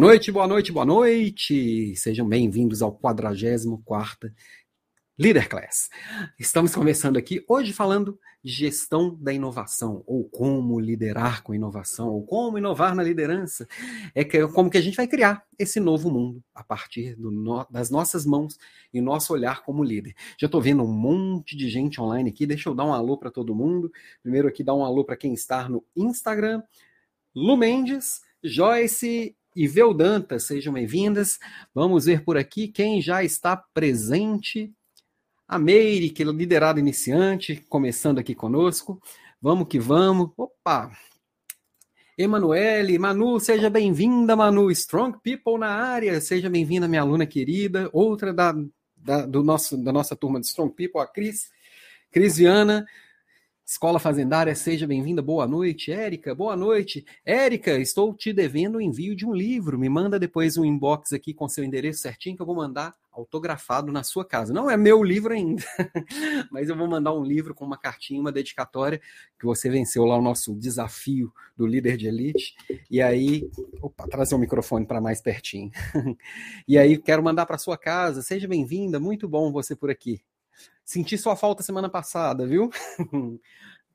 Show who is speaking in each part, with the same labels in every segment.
Speaker 1: Noite, boa noite, boa noite. Sejam bem-vindos ao 44 Leader Class. Estamos começando aqui hoje falando de gestão da inovação, ou como liderar com inovação, ou como inovar na liderança. É que, como que a gente vai criar esse novo mundo a partir no, das nossas mãos e nosso olhar como líder. Já estou vendo um monte de gente online aqui. Deixa eu dar um alô para todo mundo. Primeiro aqui dar um alô para quem está no Instagram. Lu Mendes, Joyce e Veldanta, sejam bem-vindas. Vamos ver por aqui quem já está presente. A Meire, que é liderada iniciante, começando aqui conosco. Vamos que vamos. Opa! Emanuele, Manu, seja bem-vinda, Manu. Strong People na área, seja bem-vinda, minha aluna querida. Outra da, da, do nosso, da nossa turma de Strong People, a Cris. Cris Viana, Escola Fazendária, seja bem-vinda. Boa noite, Érica. Boa noite. Érica, estou te devendo o envio de um livro. Me manda depois um inbox aqui com seu endereço certinho que eu vou mandar autografado na sua casa. Não é meu livro ainda, mas eu vou mandar um livro com uma cartinha, uma dedicatória que você venceu lá o nosso desafio do líder de elite. E aí, opa, trazer o microfone para mais pertinho. e aí quero mandar para sua casa. Seja bem-vinda. Muito bom você por aqui. Senti sua falta semana passada, viu?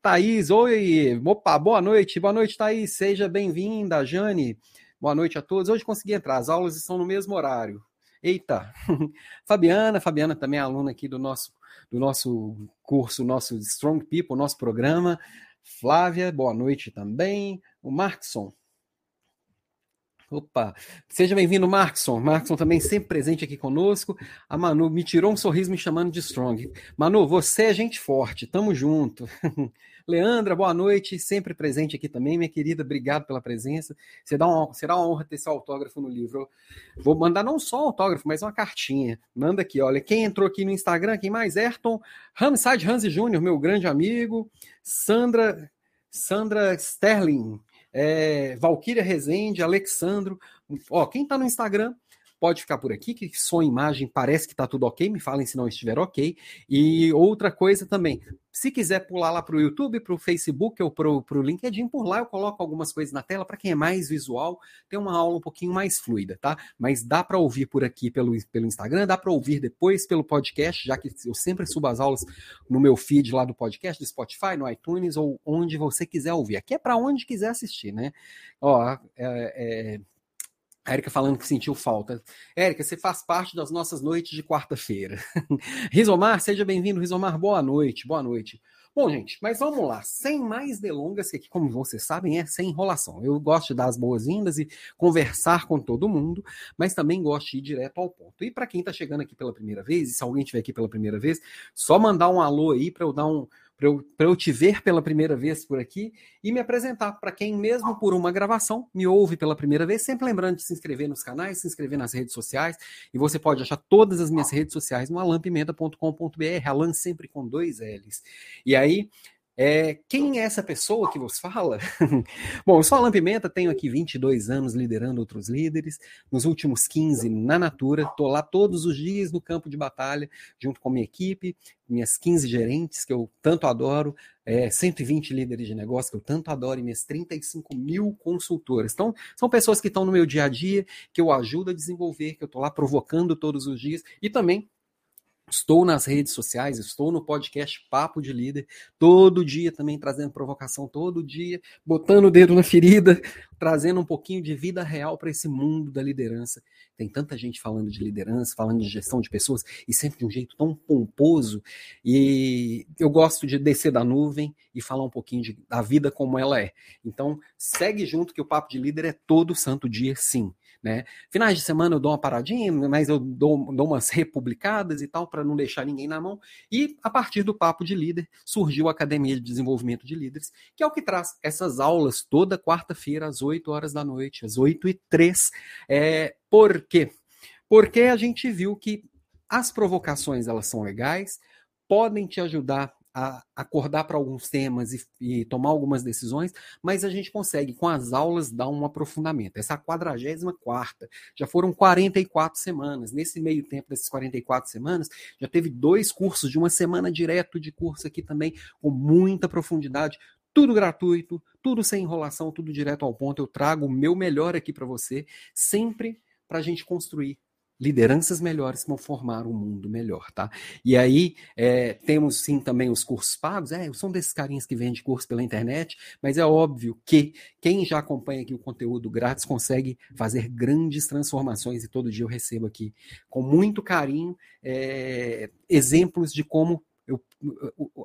Speaker 1: Thaís, oi. Opa, boa noite. Boa noite, Thaís. Seja bem-vinda, Jane. Boa noite a todos. Hoje consegui entrar. As aulas estão no mesmo horário. Eita. Fabiana, Fabiana também é aluna aqui do nosso do nosso curso, nosso Strong People, nosso programa. Flávia, boa noite também. O Markson, Opa, seja bem-vindo, Markson. Markson também sempre presente aqui conosco. A Manu me tirou um sorriso me chamando de Strong. Manu, você é gente forte, tamo junto. Leandra, boa noite, sempre presente aqui também, minha querida, obrigado pela presença. Será uma, será uma honra ter seu autógrafo no livro. Vou mandar não só um autógrafo, mas uma cartinha. Manda aqui, olha, quem entrou aqui no Instagram, quem mais? Ayrton Ramside Hansi Júnior, meu grande amigo. Sandra, Sandra Sterling, é, Valquíria Rezende, Alexandro. Ó, quem está no Instagram pode ficar por aqui, que som e imagem parece que está tudo ok, me falem se não estiver ok. E outra coisa também, se quiser pular lá para o YouTube, para o Facebook ou para o LinkedIn, por lá eu coloco algumas coisas na tela para quem é mais visual, tem uma aula um pouquinho mais fluida, tá? Mas dá para ouvir por aqui pelo, pelo Instagram, dá para ouvir depois pelo podcast, já que eu sempre subo as aulas no meu feed lá do podcast, do Spotify, no iTunes ou onde você quiser ouvir. Aqui é para onde quiser assistir, né? Ó, é, é a Érica falando que sentiu falta. Érica, você faz parte das nossas noites de quarta-feira. Rizomar, seja bem-vindo. Rizomar, boa noite, boa noite. Bom, gente, mas vamos lá. Sem mais delongas, que aqui, como vocês sabem, é sem enrolação. Eu gosto de dar as boas-vindas e conversar com todo mundo, mas também gosto de ir direto ao ponto. E para quem está chegando aqui pela primeira vez, e se alguém estiver aqui pela primeira vez, só mandar um alô aí para eu dar um, para eu, eu te ver pela primeira vez por aqui e me apresentar para quem, mesmo por uma gravação, me ouve pela primeira vez. Sempre lembrando de se inscrever nos canais, se inscrever nas redes sociais. E você pode achar todas as minhas redes sociais no alampimenta.com.br, Alan sempre com dois L's. E aí, é, quem é essa pessoa que vos fala? Bom, eu sou Alan Pimenta, tenho aqui 22 anos liderando outros líderes. Nos últimos 15 na Natura, estou lá todos os dias no campo de batalha, junto com minha equipe, minhas 15 gerentes, que eu tanto adoro, é, 120 líderes de negócio, que eu tanto adoro, e minhas 35 mil consultoras. Então, são pessoas que estão no meu dia a dia, que eu ajudo a desenvolver, que eu estou lá provocando todos os dias, e também Estou nas redes sociais, estou no podcast Papo de Líder, todo dia também trazendo provocação, todo dia botando o dedo na ferida, trazendo um pouquinho de vida real para esse mundo da liderança. Tem tanta gente falando de liderança, falando de gestão de pessoas, e sempre de um jeito tão pomposo. E eu gosto de descer da nuvem e falar um pouquinho de, da vida como ela é. Então, segue junto que o Papo de Líder é todo santo dia, sim. Né? Finais de semana eu dou uma paradinha, mas eu dou, dou umas republicadas e tal, para não deixar ninguém na mão. E a partir do Papo de Líder surgiu a Academia de Desenvolvimento de Líderes, que é o que traz essas aulas toda quarta-feira, às 8 horas da noite, às 8 e 3. É, por quê? Porque a gente viu que as provocações elas são legais, podem te ajudar a acordar para alguns temas e, e, tomar algumas decisões, mas a gente consegue, com as aulas, dar um aprofundamento. Essa é a 44 já foram 44 semanas. Nesse meio tempo dessas 44 semanas, já teve dois cursos de uma semana direto de curso aqui também, com muita profundidade, tudo gratuito, tudo sem enrolação, tudo direto ao ponto. Eu trago o meu melhor aqui para você, sempre para a gente construir lideranças melhores que vão formar um mundo melhor, tá? E aí é, temos sim também os cursos pagos, é, são desses carinhas que vendem curso pela internet, mas é óbvio que quem já acompanha aqui o conteúdo grátis consegue fazer grandes transformações e todo dia eu recebo aqui com muito carinho é, exemplos de como eu,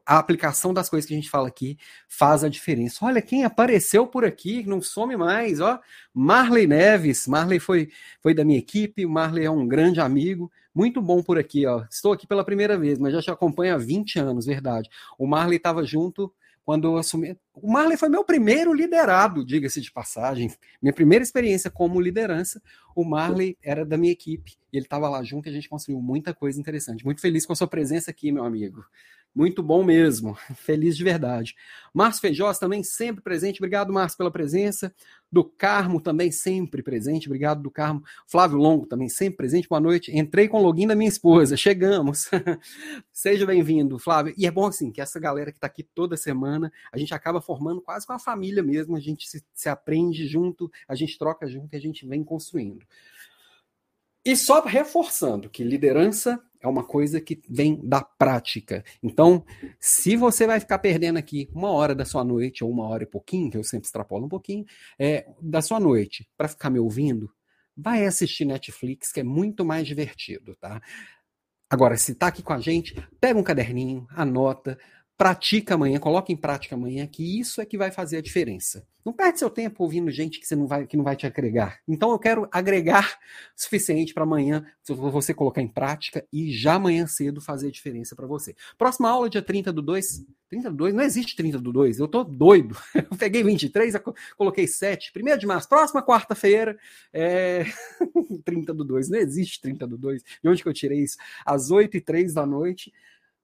Speaker 1: a aplicação das coisas que a gente fala aqui faz a diferença. Olha quem apareceu por aqui, não some mais, ó. Marley Neves. Marley foi, foi da minha equipe, Marley é um grande amigo, muito bom por aqui, ó. Estou aqui pela primeira vez, mas já te acompanho há 20 anos, verdade. O Marley estava junto quando eu assumi. O Marley foi meu primeiro liderado, diga-se de passagem. Minha primeira experiência como liderança, o Marley era da minha equipe. E ele estava lá junto e a gente construiu muita coisa interessante. Muito feliz com a sua presença aqui, meu amigo. Muito bom mesmo. Feliz de verdade. Márcio Feijós também sempre presente. Obrigado, Márcio, pela presença. Do Carmo também sempre presente. Obrigado, do Carmo. Flávio Longo também sempre presente. Boa noite. Entrei com o login da minha esposa. Chegamos. Seja bem-vindo, Flávio. E é bom assim que essa galera que está aqui toda semana, a gente acaba formando quase com a família mesmo. A gente se, se aprende junto, a gente troca junto e a gente vem construindo. E só reforçando que liderança é uma coisa que vem da prática. Então, se você vai ficar perdendo aqui uma hora da sua noite, ou uma hora e pouquinho, que eu sempre extrapolo um pouquinho, é, da sua noite, para ficar me ouvindo, vai assistir Netflix, que é muito mais divertido, tá? Agora, se está aqui com a gente, pega um caderninho, anota, pratica amanhã, coloca em prática amanhã, que isso é que vai fazer a diferença. Não perde seu tempo ouvindo gente que, você não vai, que não vai te agregar. Então eu quero agregar o suficiente para amanhã você colocar em prática e já amanhã cedo fazer a diferença para você. Próxima aula, dia 30 do 2. 30 do 2? Não existe 30 do 2. Eu tô doido. Eu peguei 23, coloquei 7. 1 de março, próxima quarta-feira, é... 30 do 2. Não existe 30 do 2. De onde que eu tirei isso? Às 8 e 3 da noite.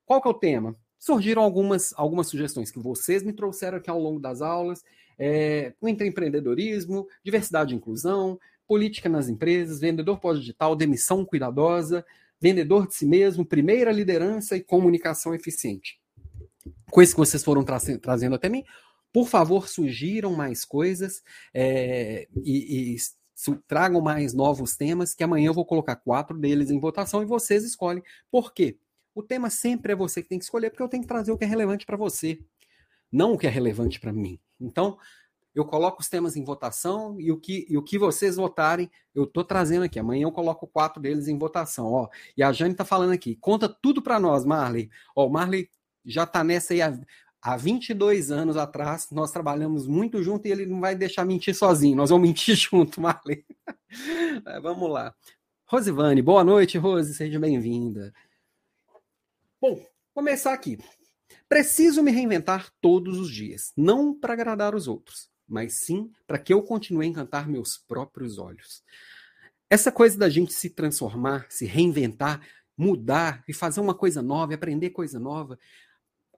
Speaker 1: Qual que é o tema? Surgiram algumas, algumas sugestões que vocês me trouxeram aqui ao longo das aulas, é, o empreendedorismo, diversidade e inclusão, política nas empresas, vendedor pós-digital, demissão cuidadosa, vendedor de si mesmo, primeira liderança e comunicação eficiente. Coisas que vocês foram tra trazendo até mim. Por favor, sugiram mais coisas é, e, e tragam mais novos temas, que amanhã eu vou colocar quatro deles em votação e vocês escolhem. Por quê? O tema sempre é você que tem que escolher, porque eu tenho que trazer o que é relevante para você, não o que é relevante para mim. Então, eu coloco os temas em votação e o que, e o que vocês votarem, eu estou trazendo aqui. Amanhã eu coloco quatro deles em votação. Ó. E a Jane está falando aqui, conta tudo para nós, Marley. Ó, o Marley já está nessa aí há, há 22 anos atrás, nós trabalhamos muito junto e ele não vai deixar mentir sozinho, nós vamos mentir junto, Marley. é, vamos lá. Rosivane, boa noite, Rose, seja bem-vinda. Bom, começar aqui. Preciso me reinventar todos os dias, não para agradar os outros, mas sim para que eu continue a encantar meus próprios olhos. Essa coisa da gente se transformar, se reinventar, mudar e fazer uma coisa nova, aprender coisa nova,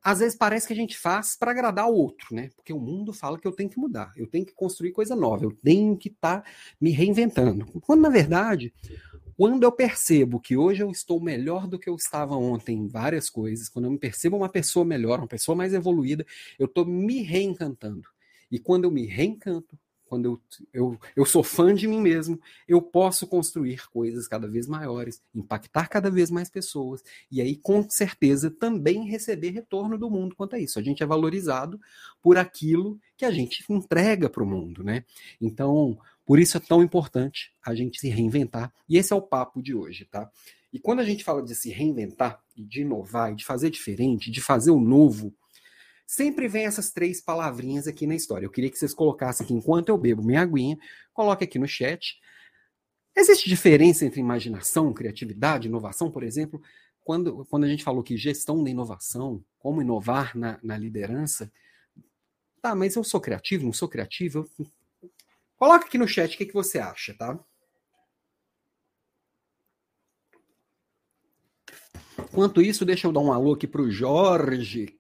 Speaker 1: às vezes parece que a gente faz para agradar o outro, né? Porque o mundo fala que eu tenho que mudar, eu tenho que construir coisa nova, eu tenho que estar tá me reinventando. Quando na verdade quando eu percebo que hoje eu estou melhor do que eu estava ontem em várias coisas, quando eu me percebo uma pessoa melhor, uma pessoa mais evoluída, eu estou me reencantando. E quando eu me reencanto, quando eu, eu, eu sou fã de mim mesmo, eu posso construir coisas cada vez maiores, impactar cada vez mais pessoas, e aí, com certeza, também receber retorno do mundo quanto a isso. A gente é valorizado por aquilo que a gente entrega para o mundo, né? Então, por isso é tão importante a gente se reinventar. E esse é o papo de hoje, tá? E quando a gente fala de se reinventar, e de inovar, e de fazer diferente, de fazer o novo, sempre vem essas três palavrinhas aqui na história. Eu queria que vocês colocassem aqui, enquanto eu bebo minha aguinha, coloque aqui no chat. Existe diferença entre imaginação, criatividade, inovação, por exemplo? Quando, quando a gente falou que gestão da inovação, como inovar na, na liderança, tá, mas eu sou criativo, não sou criativo? Eu Coloca aqui no chat o que, que você acha, tá? Enquanto isso, deixa eu dar um alô aqui para o Jorge.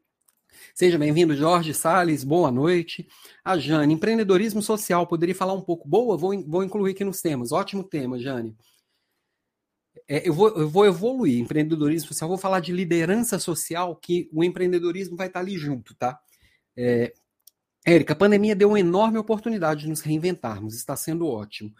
Speaker 1: Seja bem-vindo, Jorge Sales, boa noite. A Jane, empreendedorismo social, poderia falar um pouco? Boa, vou, vou incluir aqui nos temas. Ótimo tema, Jane. É, eu, vou, eu vou evoluir empreendedorismo social, vou falar de liderança social, que o empreendedorismo vai estar ali junto, tá? É, Érica, a pandemia deu uma enorme oportunidade de nos reinventarmos, está sendo ótimo.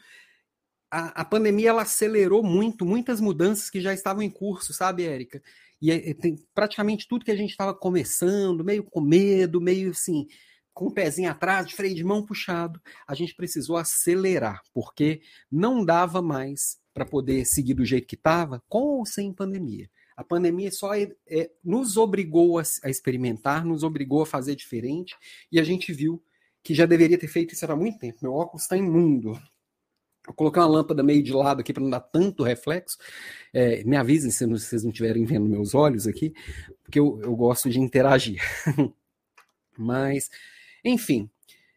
Speaker 1: A, a pandemia ela acelerou muito, muitas mudanças que já estavam em curso, sabe, Érica? E é, tem praticamente tudo que a gente estava começando, meio com medo, meio assim, com o pezinho atrás, de freio de mão puxado, a gente precisou acelerar, porque não dava mais para poder seguir do jeito que estava, com ou sem pandemia. A pandemia só é, é, nos obrigou a, a, experimentar, nos obrigou a fazer diferente, e a gente viu que já deveria ter feito isso há muito tempo. Meu óculos está imundo. Vou colocar uma lâmpada meio de lado aqui para não dar tanto reflexo. É, me avisem se vocês não estiverem vendo meus olhos aqui, porque eu, eu gosto de interagir. Mas, enfim.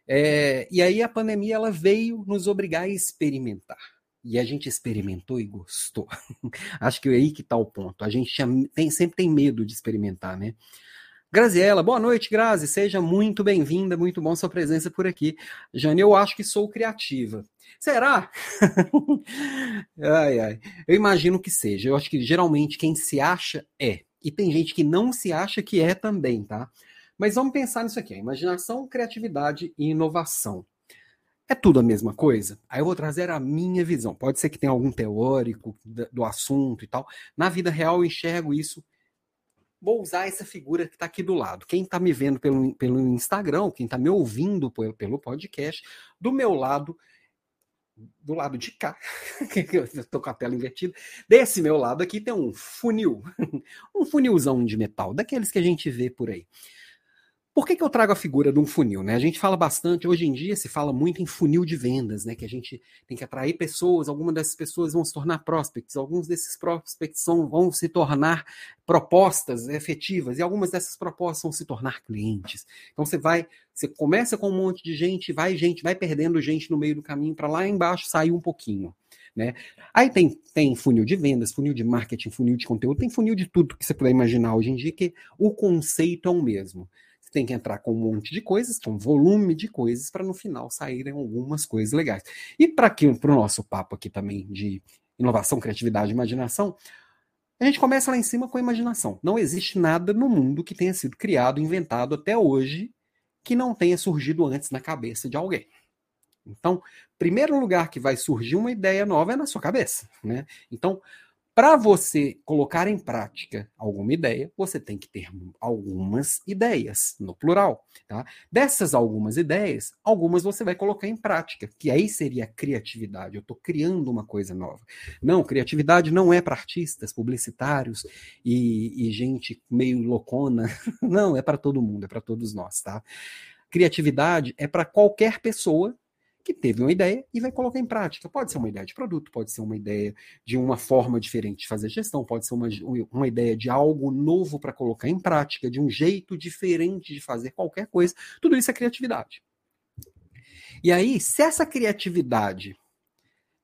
Speaker 1: É, e aí a pandemia ela veio nos obrigar a experimentar. E a gente experimentou e gostou. Acho que é aí que está o ponto. A gente tem, sempre tem medo de experimentar, né? Graziela, boa noite, Grazi. Seja muito bem-vinda, muito bom sua presença por aqui. Jane, eu acho que sou criativa. Será? ai, ai. Eu imagino que seja. Eu acho que geralmente quem se acha é. E tem gente que não se acha que é também, tá? Mas vamos pensar nisso aqui: imaginação, criatividade e inovação. É tudo a mesma coisa? Aí eu vou trazer a minha visão. Pode ser que tenha algum teórico do assunto e tal. Na vida real, eu enxergo isso. Vou usar essa figura que está aqui do lado. Quem está me vendo pelo, pelo Instagram, quem está me ouvindo pelo, pelo podcast, do meu lado, do lado de cá, estou com a tela invertida, desse meu lado aqui tem um funil, um funilzão de metal, daqueles que a gente vê por aí. Por que, que eu trago a figura de um funil? Né? A gente fala bastante, hoje em dia se fala muito em funil de vendas, né? Que a gente tem que atrair pessoas, algumas dessas pessoas vão se tornar prospects, alguns desses prospects vão, vão se tornar propostas efetivas, e algumas dessas propostas vão se tornar clientes. Então você vai, você começa com um monte de gente, vai gente, vai perdendo gente no meio do caminho para lá embaixo sair um pouquinho. Né? Aí tem, tem funil de vendas, funil de marketing, funil de conteúdo, tem funil de tudo que você puder imaginar hoje em dia, que o conceito é o mesmo tem que entrar com um monte de coisas, com um volume de coisas, para no final saírem algumas coisas legais. E para o nosso papo aqui também de inovação, criatividade e imaginação, a gente começa lá em cima com a imaginação. Não existe nada no mundo que tenha sido criado, inventado até hoje, que não tenha surgido antes na cabeça de alguém. Então, primeiro lugar que vai surgir uma ideia nova é na sua cabeça, né? Então, para você colocar em prática alguma ideia, você tem que ter algumas ideias, no plural. Tá? Dessas algumas ideias, algumas você vai colocar em prática, que aí seria criatividade. Eu estou criando uma coisa nova. Não, criatividade não é para artistas, publicitários e, e gente meio loucona. Não, é para todo mundo, é para todos nós. Tá? Criatividade é para qualquer pessoa que teve uma ideia e vai colocar em prática. Pode ser uma ideia de produto, pode ser uma ideia de uma forma diferente de fazer gestão, pode ser uma, uma ideia de algo novo para colocar em prática, de um jeito diferente de fazer qualquer coisa. Tudo isso é criatividade. E aí, se essa criatividade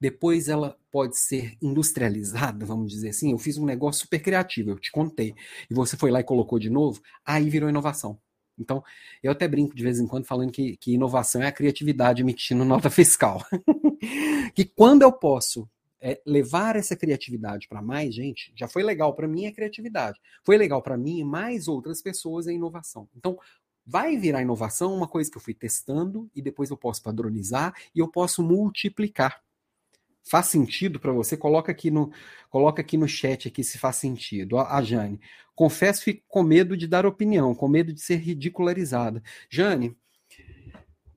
Speaker 1: depois ela pode ser industrializada, vamos dizer assim. Eu fiz um negócio super criativo, eu te contei, e você foi lá e colocou de novo, aí virou inovação. Então, eu até brinco de vez em quando falando que, que inovação é a criatividade emitindo nota fiscal. que quando eu posso é, levar essa criatividade para mais gente, já foi legal para mim a criatividade. Foi legal para mim e mais outras pessoas a inovação. Então, vai virar inovação uma coisa que eu fui testando e depois eu posso padronizar e eu posso multiplicar faz sentido para você, coloca aqui no coloca aqui no chat aqui se faz sentido. A, a Jane, confesso fico com medo de dar opinião, com medo de ser ridicularizada. Jane,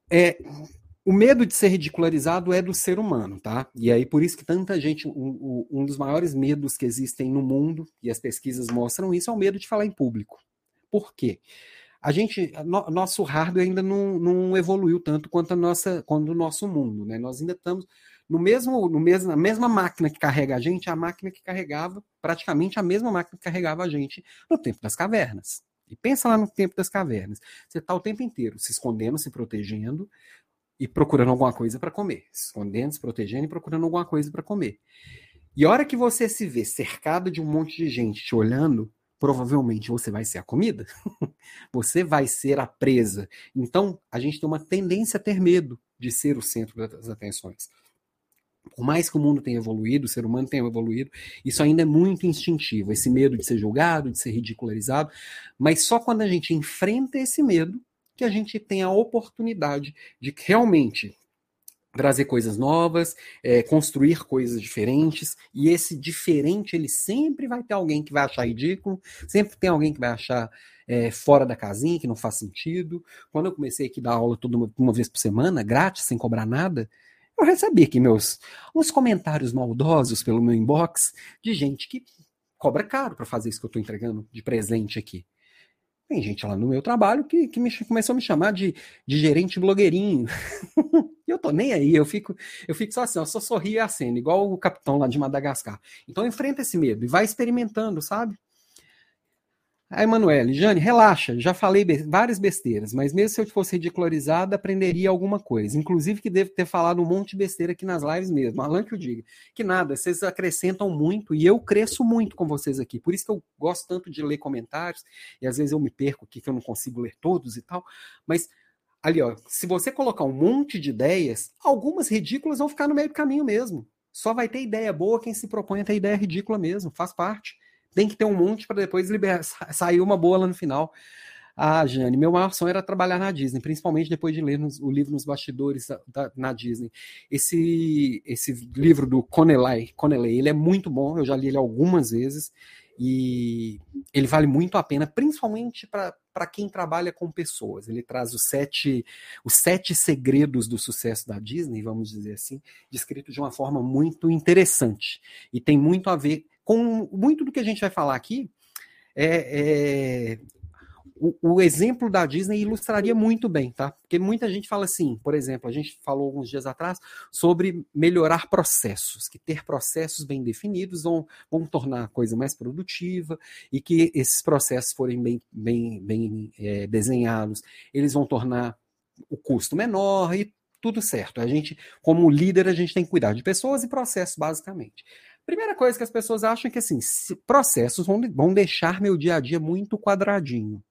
Speaker 1: é o medo de ser ridicularizado é do ser humano, tá? E aí por isso que tanta gente, um, um dos maiores medos que existem no mundo e as pesquisas mostram isso é o medo de falar em público. Por quê? a gente, no, nosso hardware ainda não, não, evoluiu tanto quanto a nossa, quanto o nosso mundo, né? Nós ainda estamos no mesmo, no mesmo, na mesma máquina que carrega a gente, a máquina que carregava, praticamente a mesma máquina que carregava a gente no tempo das cavernas. E pensa lá no tempo das cavernas. Você está o tempo inteiro se escondendo, se protegendo e procurando alguma coisa para comer. Se escondendo, se protegendo e procurando alguma coisa para comer. E a hora que você se vê cercado de um monte de gente te olhando, provavelmente você vai ser a comida. você vai ser a presa. Então, a gente tem uma tendência a ter medo de ser o centro das atenções. Por mais que o mundo tenha evoluído, o ser humano tenha evoluído, isso ainda é muito instintivo, esse medo de ser julgado, de ser ridicularizado, mas só quando a gente enfrenta esse medo que a gente tem a oportunidade de realmente trazer coisas novas, é, construir coisas diferentes, e esse diferente, ele sempre vai ter alguém que vai achar ridículo, sempre tem alguém que vai achar é, fora da casinha, que não faz sentido. Quando eu comecei aqui a dar aula toda uma, uma vez por semana, grátis, sem cobrar nada, eu recebi aqui meus uns comentários maldosos pelo meu inbox de gente que cobra caro para fazer isso que eu estou entregando de presente aqui. Tem gente lá no meu trabalho que, que me, começou a me chamar de, de gerente blogueirinho. eu tô nem aí, eu fico, eu fico só assim, eu só sorrio e aceno, igual o capitão lá de Madagascar. Então enfrenta esse medo e vai experimentando, sabe? A Emanuele, Jane, relaxa, já falei be várias besteiras, mas mesmo se eu fosse ridicularizada, aprenderia alguma coisa. Inclusive que devo ter falado um monte de besteira aqui nas lives mesmo. Alan que eu diga. Que nada, vocês acrescentam muito e eu cresço muito com vocês aqui. Por isso que eu gosto tanto de ler comentários e às vezes eu me perco aqui que eu não consigo ler todos e tal. Mas ali, ó, se você colocar um monte de ideias, algumas ridículas vão ficar no meio do caminho mesmo. Só vai ter ideia boa quem se propõe a ter ideia ridícula mesmo, faz parte. Tem que ter um monte para depois liberar, sair uma boa lá no final. Ah, Jane, meu maior sonho era trabalhar na Disney, principalmente depois de ler nos, o livro Nos Bastidores da, da, na Disney. Esse, esse livro do Connelly, Connelly, ele é muito bom, eu já li ele algumas vezes, e ele vale muito a pena, principalmente para quem trabalha com pessoas. Ele traz os sete, os sete segredos do sucesso da Disney, vamos dizer assim, descrito de uma forma muito interessante. E tem muito a ver com muito do que a gente vai falar aqui, é, é o, o, exemplo da Disney ilustraria muito bem, tá? Porque muita gente fala assim, por exemplo, a gente falou alguns dias atrás sobre melhorar processos, que ter processos bem definidos vão, vão tornar a coisa mais produtiva e que esses processos forem bem, bem, bem é, desenhados, eles vão tornar o custo menor e tudo certo. A gente, como líder, a gente tem que cuidar de pessoas e processos, basicamente. Primeira coisa que as pessoas acham é que assim, processos vão, vão deixar meu dia a dia muito quadradinho.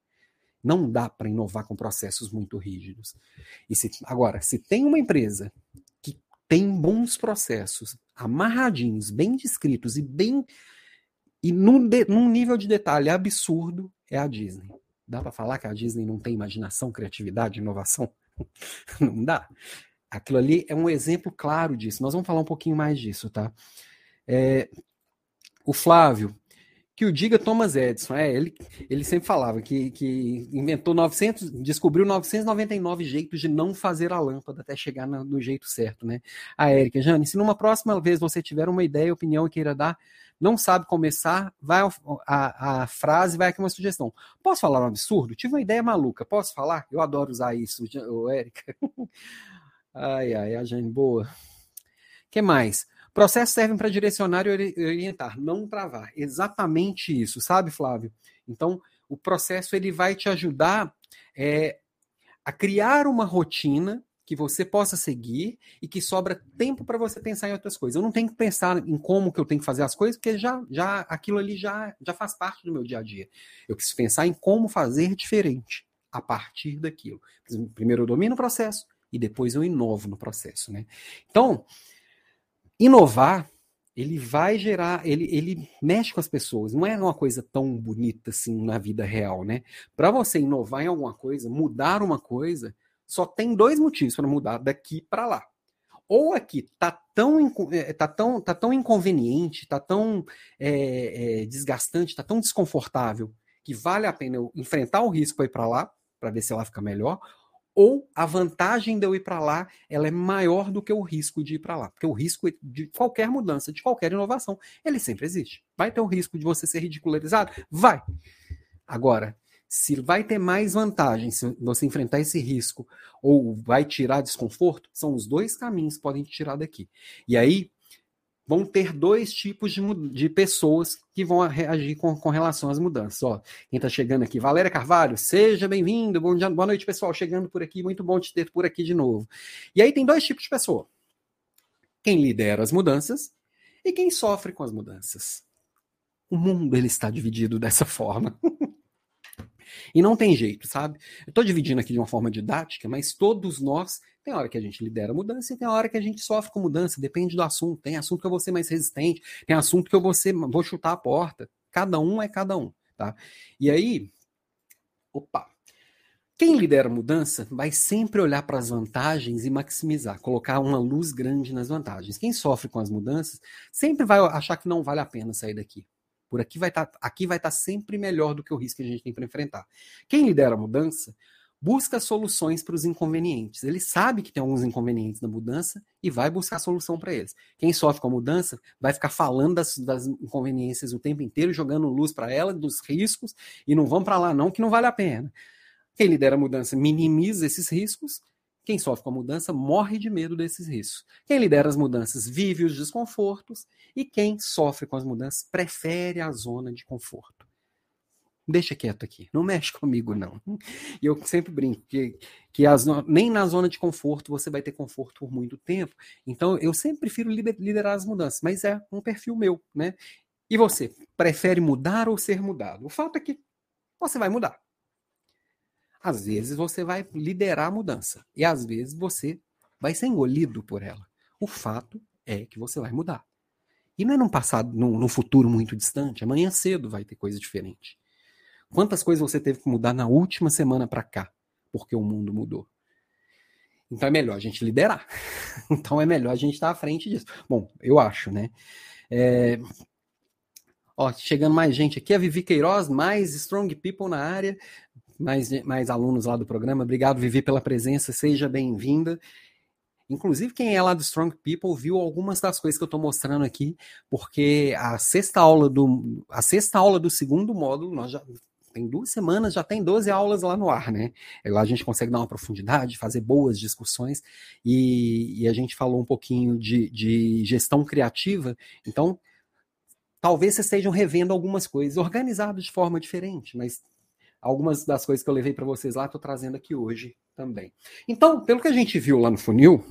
Speaker 1: Não dá para inovar com processos muito rígidos. E se, agora, se tem uma empresa que tem bons processos, amarradinhos, bem descritos e bem e num, de, num nível de detalhe absurdo, é a Disney. Dá para falar que a Disney não tem imaginação, criatividade, inovação? não dá. Aquilo ali é um exemplo claro disso. Nós vamos falar um pouquinho mais disso, tá? É, o Flávio, que o diga Thomas Edison, é, ele, ele sempre falava que, que inventou 900, descobriu 999 jeitos de não fazer a lâmpada até chegar no, no jeito certo, né? A Érica, Jane, se numa próxima vez você tiver uma ideia, opinião e queira dar, não sabe começar, vai a, a frase vai aqui uma sugestão. Posso falar um absurdo? Tive uma ideia maluca, posso falar? Eu adoro usar isso, Érica. ai, ai, a Jane, boa. que mais? Processos servem para direcionar e orientar, não travar. Exatamente isso, sabe, Flávio? Então, o processo ele vai te ajudar é, a criar uma rotina que você possa seguir e que sobra tempo para você pensar em outras coisas. Eu não tenho que pensar em como que eu tenho que fazer as coisas, porque já, já aquilo ali já, já faz parte do meu dia a dia. Eu preciso pensar em como fazer diferente a partir daquilo. Primeiro eu domino o processo e depois eu inovo no processo, né? Então, inovar, ele vai gerar, ele, ele mexe com as pessoas, não é uma coisa tão bonita assim na vida real, né? Para você inovar em alguma coisa, mudar uma coisa, só tem dois motivos para mudar daqui para lá. Ou aqui tá tão, é, tá tão, tá tão inconveniente, tá tão é, é, desgastante, tá tão desconfortável que vale a pena eu enfrentar o risco para ir para lá, para ver se ela fica melhor, ou a vantagem de eu ir para lá ela é maior do que o risco de ir para lá. Porque o risco de qualquer mudança, de qualquer inovação, ele sempre existe. Vai ter o risco de você ser ridicularizado? Vai. Agora, se vai ter mais vantagem se você enfrentar esse risco ou vai tirar desconforto, são os dois caminhos que podem te tirar daqui. E aí, vão ter dois tipos de, de pessoas que vão reagir com, com relação às mudanças. Ó, quem está chegando aqui, Valéria Carvalho, seja bem-vindo, bom dia, boa noite, pessoal, chegando por aqui, muito bom te ter por aqui de novo. E aí tem dois tipos de pessoa: quem lidera as mudanças e quem sofre com as mudanças. O mundo ele está dividido dessa forma. E não tem jeito, sabe? Eu estou dividindo aqui de uma forma didática, mas todos nós, tem hora que a gente lidera a mudança e tem hora que a gente sofre com mudança, depende do assunto. Tem assunto que eu vou ser mais resistente, tem assunto que eu vou, ser, vou chutar a porta. Cada um é cada um, tá? E aí, opa, Quem lidera a mudança vai sempre olhar para as vantagens e maximizar, colocar uma luz grande nas vantagens. Quem sofre com as mudanças sempre vai achar que não vale a pena sair daqui. Por aqui vai estar, tá, aqui vai estar tá sempre melhor do que o risco que a gente tem para enfrentar. Quem lidera a mudança busca soluções para os inconvenientes. Ele sabe que tem alguns inconvenientes na mudança e vai buscar solução para eles. Quem sofre com a mudança vai ficar falando das, das inconveniências o tempo inteiro, jogando luz para ela, dos riscos, e não vão para lá não, que não vale a pena. Quem lidera a mudança minimiza esses riscos. Quem sofre com a mudança morre de medo desses riscos. Quem lidera as mudanças vive os desconfortos. E quem sofre com as mudanças prefere a zona de conforto. Deixa quieto aqui, não mexe comigo, não. E eu sempre brinco que, que as, nem na zona de conforto você vai ter conforto por muito tempo. Então eu sempre prefiro liderar as mudanças, mas é um perfil meu, né? E você, prefere mudar ou ser mudado? O fato é que você vai mudar. Às vezes você vai liderar a mudança e às vezes você vai ser engolido por ela. O fato é que você vai mudar. E não é num passado, num, num futuro muito distante. Amanhã cedo vai ter coisa diferente. Quantas coisas você teve que mudar na última semana para cá, porque o mundo mudou? Então é melhor a gente liderar. então é melhor a gente estar à frente disso. Bom, eu acho, né? É... Ó, chegando mais gente aqui, a Vivi Queiroz, mais Strong People na área mais, mais alunos lá do programa. Obrigado, Vivi, pela presença. Seja bem-vinda. Inclusive, quem é lá do Strong People viu algumas das coisas que eu estou mostrando aqui, porque a sexta aula do a sexta aula do segundo módulo, nós já tem duas semanas, já tem 12 aulas lá no ar, né? Lá a gente consegue dar uma profundidade, fazer boas discussões, e, e a gente falou um pouquinho de, de gestão criativa, então talvez vocês estejam revendo algumas coisas, organizadas de forma diferente, mas algumas das coisas que eu levei para vocês lá, estou trazendo aqui hoje também. Então, pelo que a gente viu lá no funil,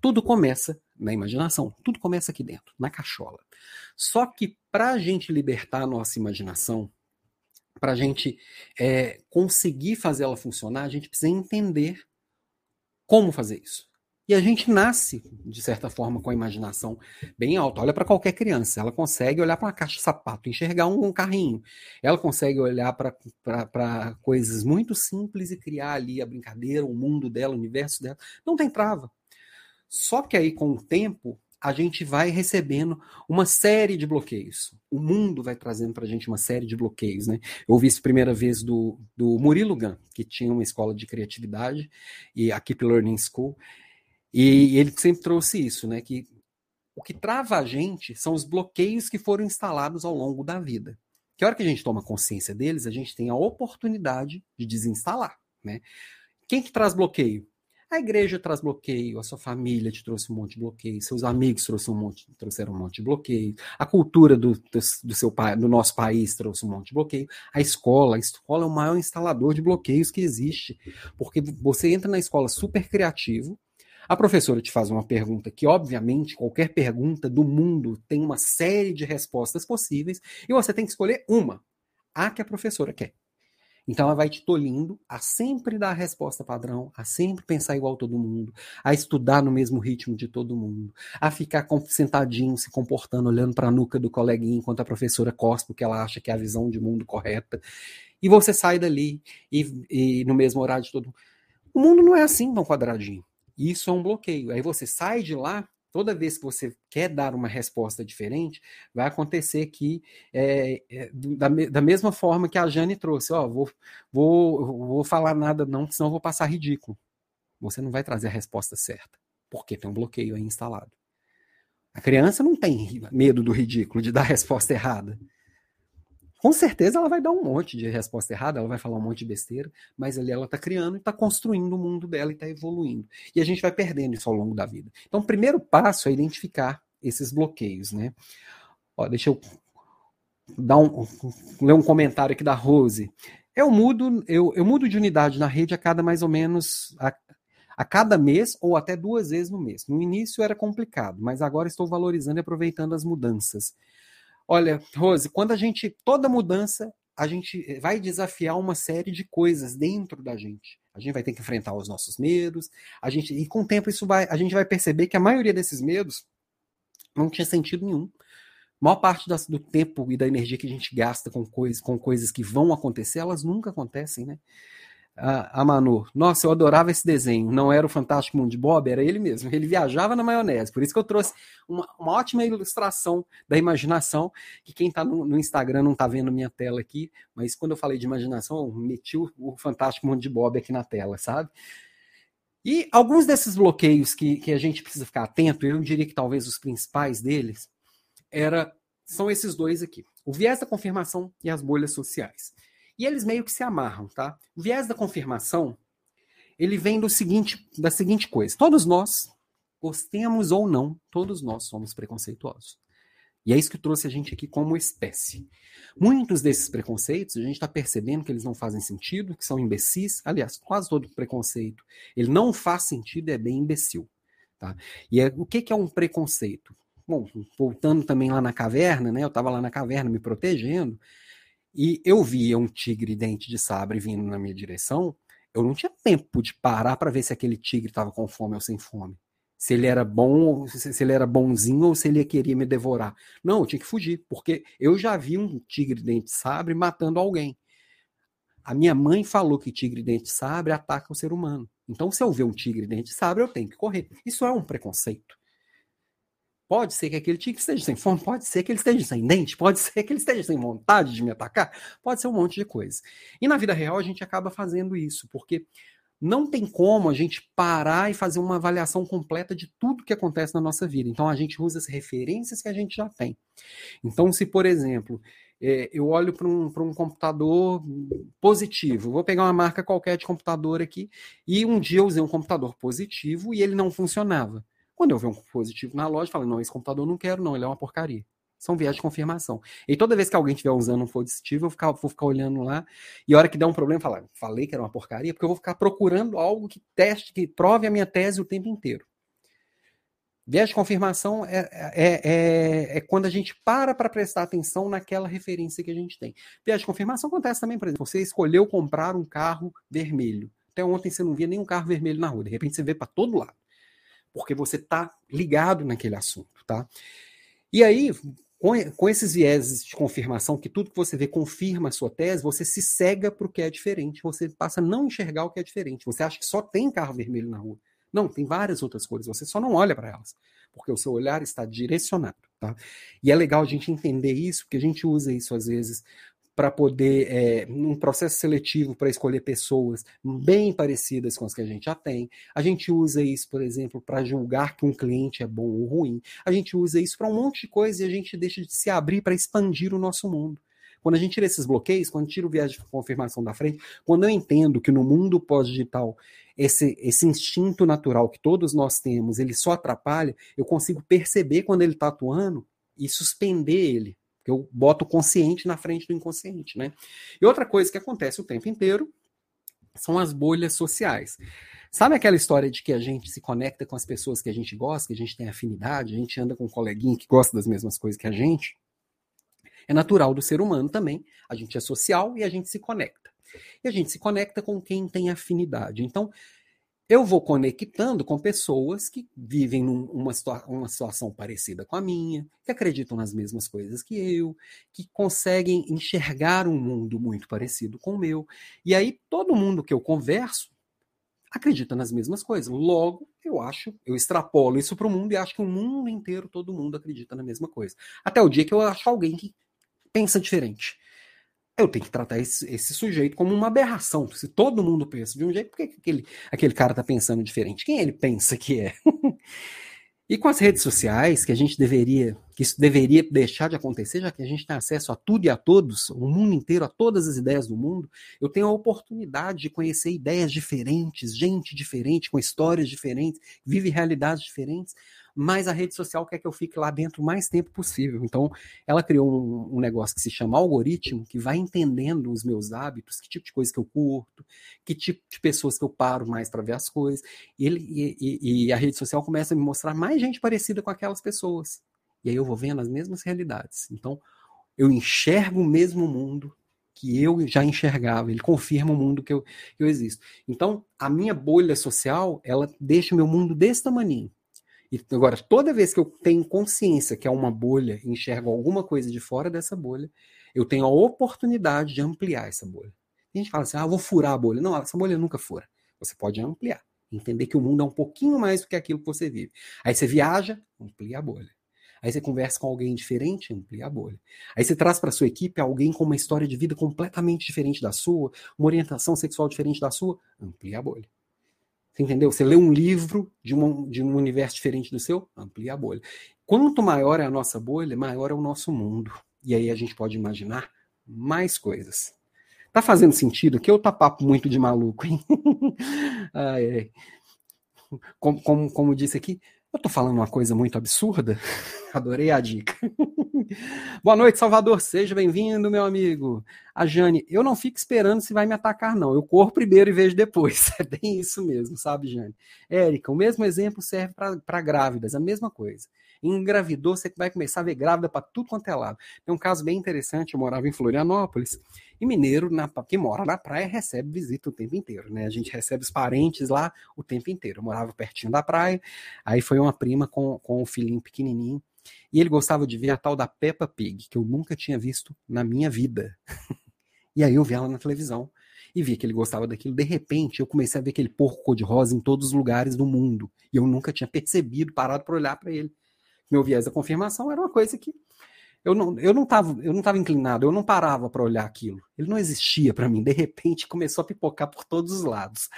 Speaker 1: tudo começa na imaginação, tudo começa aqui dentro, na cachola. Só que para a gente libertar a nossa imaginação, para a gente é, conseguir fazer ela funcionar, a gente precisa entender como fazer isso. E a gente nasce, de certa forma, com a imaginação bem alta. Olha para qualquer criança, ela consegue olhar para uma caixa de sapato, enxergar um, um carrinho. Ela consegue olhar para coisas muito simples e criar ali a brincadeira, o mundo dela, o universo dela. Não tem trava. Só que aí, com o tempo, a gente vai recebendo uma série de bloqueios. O mundo vai trazendo para a gente uma série de bloqueios. Né? Eu ouvi isso primeira vez do, do Murilo Gun, que tinha uma escola de criatividade, e a Keep Learning School, e ele sempre trouxe isso, né? Que o que trava a gente são os bloqueios que foram instalados ao longo da vida. Que a hora que a gente toma consciência deles, a gente tem a oportunidade de desinstalar, né? Quem que traz bloqueio? A igreja traz bloqueio, a sua família te trouxe um monte de bloqueio, seus amigos trouxeram um monte, trouxeram um monte de bloqueio, a cultura do, do, seu do nosso país trouxe um monte de bloqueio, a escola, a escola é o maior instalador de bloqueios que existe, porque você entra na escola super criativo, a professora te faz uma pergunta que, obviamente, qualquer pergunta do mundo tem uma série de respostas possíveis e você tem que escolher uma, a que a professora quer. Então ela vai te tolhindo a sempre dar a resposta padrão, a sempre pensar igual todo mundo, a estudar no mesmo ritmo de todo mundo, a ficar sentadinho, se comportando, olhando para a nuca do coleguinha enquanto a professora cospe, porque ela acha que é a visão de mundo correta. E você sai dali e, e no mesmo horário de todo mundo. O mundo não é assim tão quadradinho. Isso é um bloqueio. Aí você sai de lá, toda vez que você quer dar uma resposta diferente, vai acontecer que, é, é, da, da, mesma forma que a Jane trouxe, ó, vou, vou, vou falar nada não, senão vou passar ridículo. Você não vai trazer a resposta certa, porque tem um bloqueio aí instalado. A criança não tem medo do ridículo, de dar a resposta errada com certeza ela vai dar um monte de resposta errada, ela vai falar um monte de besteira, mas ali ela está criando e está construindo o mundo dela e está evoluindo. E a gente vai perdendo isso ao longo da vida. Então, o primeiro passo é identificar esses bloqueios, né? Ó, deixa eu dar um, ler um comentário aqui da Rose. Eu mudo, eu, eu mudo de unidade na rede a cada mais ou menos a, a cada mês ou até duas vezes no mês. No início era complicado, mas agora estou valorizando e aproveitando as mudanças. Olha, Rose, quando a gente. Toda mudança, a gente vai desafiar uma série de coisas dentro da gente. A gente vai ter que enfrentar os nossos medos. A gente, e com o tempo, isso vai, a gente vai perceber que a maioria desses medos não tinha sentido nenhum. A maior parte das, do tempo e da energia que a gente gasta com, coisa, com coisas que vão acontecer, elas nunca acontecem, né? A, Manu, nossa, eu adorava esse desenho. Não era o Fantástico Mundo de Bob, era ele mesmo. Ele viajava na maionese. Por isso que eu trouxe uma, uma ótima ilustração da imaginação, que quem está no, no, Instagram não está vendo minha tela aqui, mas quando eu falei de imaginação, eu meti o, o Fantástico Mundo de Bob aqui na tela, sabe? E alguns desses bloqueios que, que a gente precisa ficar atento, eu diria que talvez os principais deles, era, são esses dois aqui: o viés da confirmação e as bolhas sociais. E eles meio que se amarram, tá? O viés da confirmação, ele vem do seguinte, da seguinte coisa: todos nós, gostemos ou não, todos nós somos preconceituosos. E é isso que trouxe a gente aqui como espécie. Muitos desses preconceitos, a gente está percebendo que eles não fazem sentido, que são imbecis. Aliás, quase todo preconceito, ele não faz sentido, é bem imbecil. Tá? E é, o que, que é um preconceito? Bom, voltando também lá na caverna, né? Eu estava lá na caverna me protegendo, e eu via um tigre dente de sabre vindo na minha direção. Eu não tinha tempo de parar para ver se aquele tigre estava com fome ou sem fome se ele era bom, se ele era bonzinho ou se ele queria me devorar. Não, eu tinha que fugir, porque eu já vi um tigre dente sabre matando alguém. A minha mãe falou que tigre dente sabre ataca o ser humano. Então, se eu ver um tigre dente sabre, eu tenho que correr. Isso é um preconceito. Pode ser que aquele tigre esteja sem fome, pode ser que ele esteja sem dente, pode ser que ele esteja sem vontade de me atacar, pode ser um monte de coisa. E na vida real a gente acaba fazendo isso, porque não tem como a gente parar e fazer uma avaliação completa de tudo que acontece na nossa vida. Então a gente usa as referências que a gente já tem. Então, se, por exemplo, é, eu olho para um, um computador positivo, vou pegar uma marca qualquer de computador aqui, e um dia eu usei um computador positivo e ele não funcionava. Quando eu ver um positivo na loja, falo, não, esse computador eu não quero, não, ele é uma porcaria são viés de confirmação. E toda vez que alguém estiver usando um positivo, eu ficar, vou ficar olhando lá, e a hora que der um problema, falar, falei que era uma porcaria, porque eu vou ficar procurando algo que teste, que prove a minha tese o tempo inteiro. Viés de confirmação é, é, é, é quando a gente para para prestar atenção naquela referência que a gente tem. Viés de confirmação acontece também, por exemplo, você escolheu comprar um carro vermelho. Até ontem você não via nenhum carro vermelho na rua, de repente você vê para todo lado. Porque você está ligado naquele assunto, tá? E aí, com, com esses vieses de confirmação, que tudo que você vê confirma a sua tese, você se cega para o que é diferente, você passa a não enxergar o que é diferente. Você acha que só tem carro vermelho na rua. Não, tem várias outras cores, você só não olha para elas, porque o seu olhar está direcionado. Tá? E é legal a gente entender isso, porque a gente usa isso às vezes para poder, é, num processo seletivo, para escolher pessoas bem parecidas com as que a gente já tem. A gente usa isso, por exemplo, para julgar que um cliente é bom ou ruim. A gente usa isso para um monte de coisa e a gente deixa de se abrir para expandir o nosso mundo. Quando a gente tira esses bloqueios, quando tira o viés de confirmação da frente, quando eu entendo que no mundo pós-digital esse, esse instinto natural que todos nós temos, ele só atrapalha, eu consigo perceber quando ele está atuando e suspender ele eu boto o consciente na frente do inconsciente, né? E outra coisa que acontece o tempo inteiro são as bolhas sociais. Sabe aquela história de que a gente se conecta com as pessoas que a gente gosta, que a gente tem afinidade, a gente anda com um coleguinha que gosta das mesmas coisas que a gente? É natural do ser humano também. A gente é social e a gente se conecta. E a gente se conecta com quem tem afinidade. Então, eu vou conectando com pessoas que vivem numa situa uma situação parecida com a minha, que acreditam nas mesmas coisas que eu, que conseguem enxergar um mundo muito parecido com o meu. E aí todo mundo que eu converso acredita nas mesmas coisas. Logo, eu acho, eu extrapolo isso para o mundo e acho que o mundo inteiro, todo mundo acredita na mesma coisa. Até o dia que eu acho alguém que pensa diferente eu tenho que tratar esse, esse, sujeito como uma aberração. Se todo mundo pensa de um jeito, por que aquele, aquele cara está pensando diferente? Quem ele pensa que é? e com as redes sociais, que a gente deveria, que isso deveria deixar de acontecer, já que a gente tem acesso a tudo e a todos, o mundo inteiro, a todas as ideias do mundo, eu tenho a oportunidade de conhecer ideias diferentes, gente diferente, com histórias diferentes, vive realidades diferentes mas a rede social quer que eu fique lá dentro o mais tempo possível. Então, ela criou um, um, negócio que se chama algoritmo, que vai entendendo os meus hábitos, que tipo de coisa que eu curto, que tipo de pessoas que eu paro mais para ver as coisas. E, ele, e, e a rede social começa a me mostrar mais gente parecida com aquelas pessoas. E aí eu vou vendo as mesmas realidades. Então, eu enxergo o mesmo mundo que eu já enxergava, ele confirma o mundo que eu, que eu existo. Então, a minha bolha social, ela deixa o meu mundo desse tamanho. E agora, toda vez que eu tenho consciência que é uma bolha enxergo alguma coisa de fora dessa bolha, eu tenho a oportunidade de ampliar essa bolha. A gente fala assim, ah, vou furar a bolha. Não, essa bolha nunca fura. Você pode ampliar. Entender que o mundo é um pouquinho mais do que aquilo que você vive. Aí você viaja, amplia a bolha. Aí você conversa com alguém diferente, amplia a bolha. Aí você traz para sua equipe alguém com uma história de vida completamente diferente da sua, uma orientação sexual diferente da sua, amplia a bolha. Você entendeu? Você lê um livro de, uma, de um universo diferente do seu, amplia a bolha. Quanto maior é a nossa bolha, maior é o nosso mundo. E aí a gente pode imaginar mais coisas. Tá fazendo sentido? Que eu tá papo muito de maluco, hein? Como, como, como disse aqui, eu tô falando uma coisa muito absurda? Adorei a dica. Boa noite, Salvador. Seja bem-vindo, meu amigo. A Jane, eu não fico esperando se vai me atacar, não. Eu corro primeiro e vejo depois. É bem isso mesmo, sabe, Jane? Érica, o mesmo exemplo serve para grávidas, a mesma coisa. Engravidou, você vai começar a ver grávida para tudo quanto é lado. Tem um caso bem interessante, eu morava em Florianópolis, e mineiro na, que mora na praia recebe visita o tempo inteiro, né? A gente recebe os parentes lá o tempo inteiro. Eu morava pertinho da praia, aí foi uma prima com, com um filhinho pequenininho, e ele gostava de ver a tal da Peppa Pig, que eu nunca tinha visto na minha vida. e aí eu vi ela na televisão e vi que ele gostava daquilo. De repente, eu comecei a ver aquele porco cor-de-rosa em todos os lugares do mundo. E eu nunca tinha percebido, parado para olhar para ele meu viés da confirmação era uma coisa que eu não eu não estava eu não inclinado, eu não parava para olhar aquilo. Ele não existia para mim. De repente começou a pipocar por todos os lados.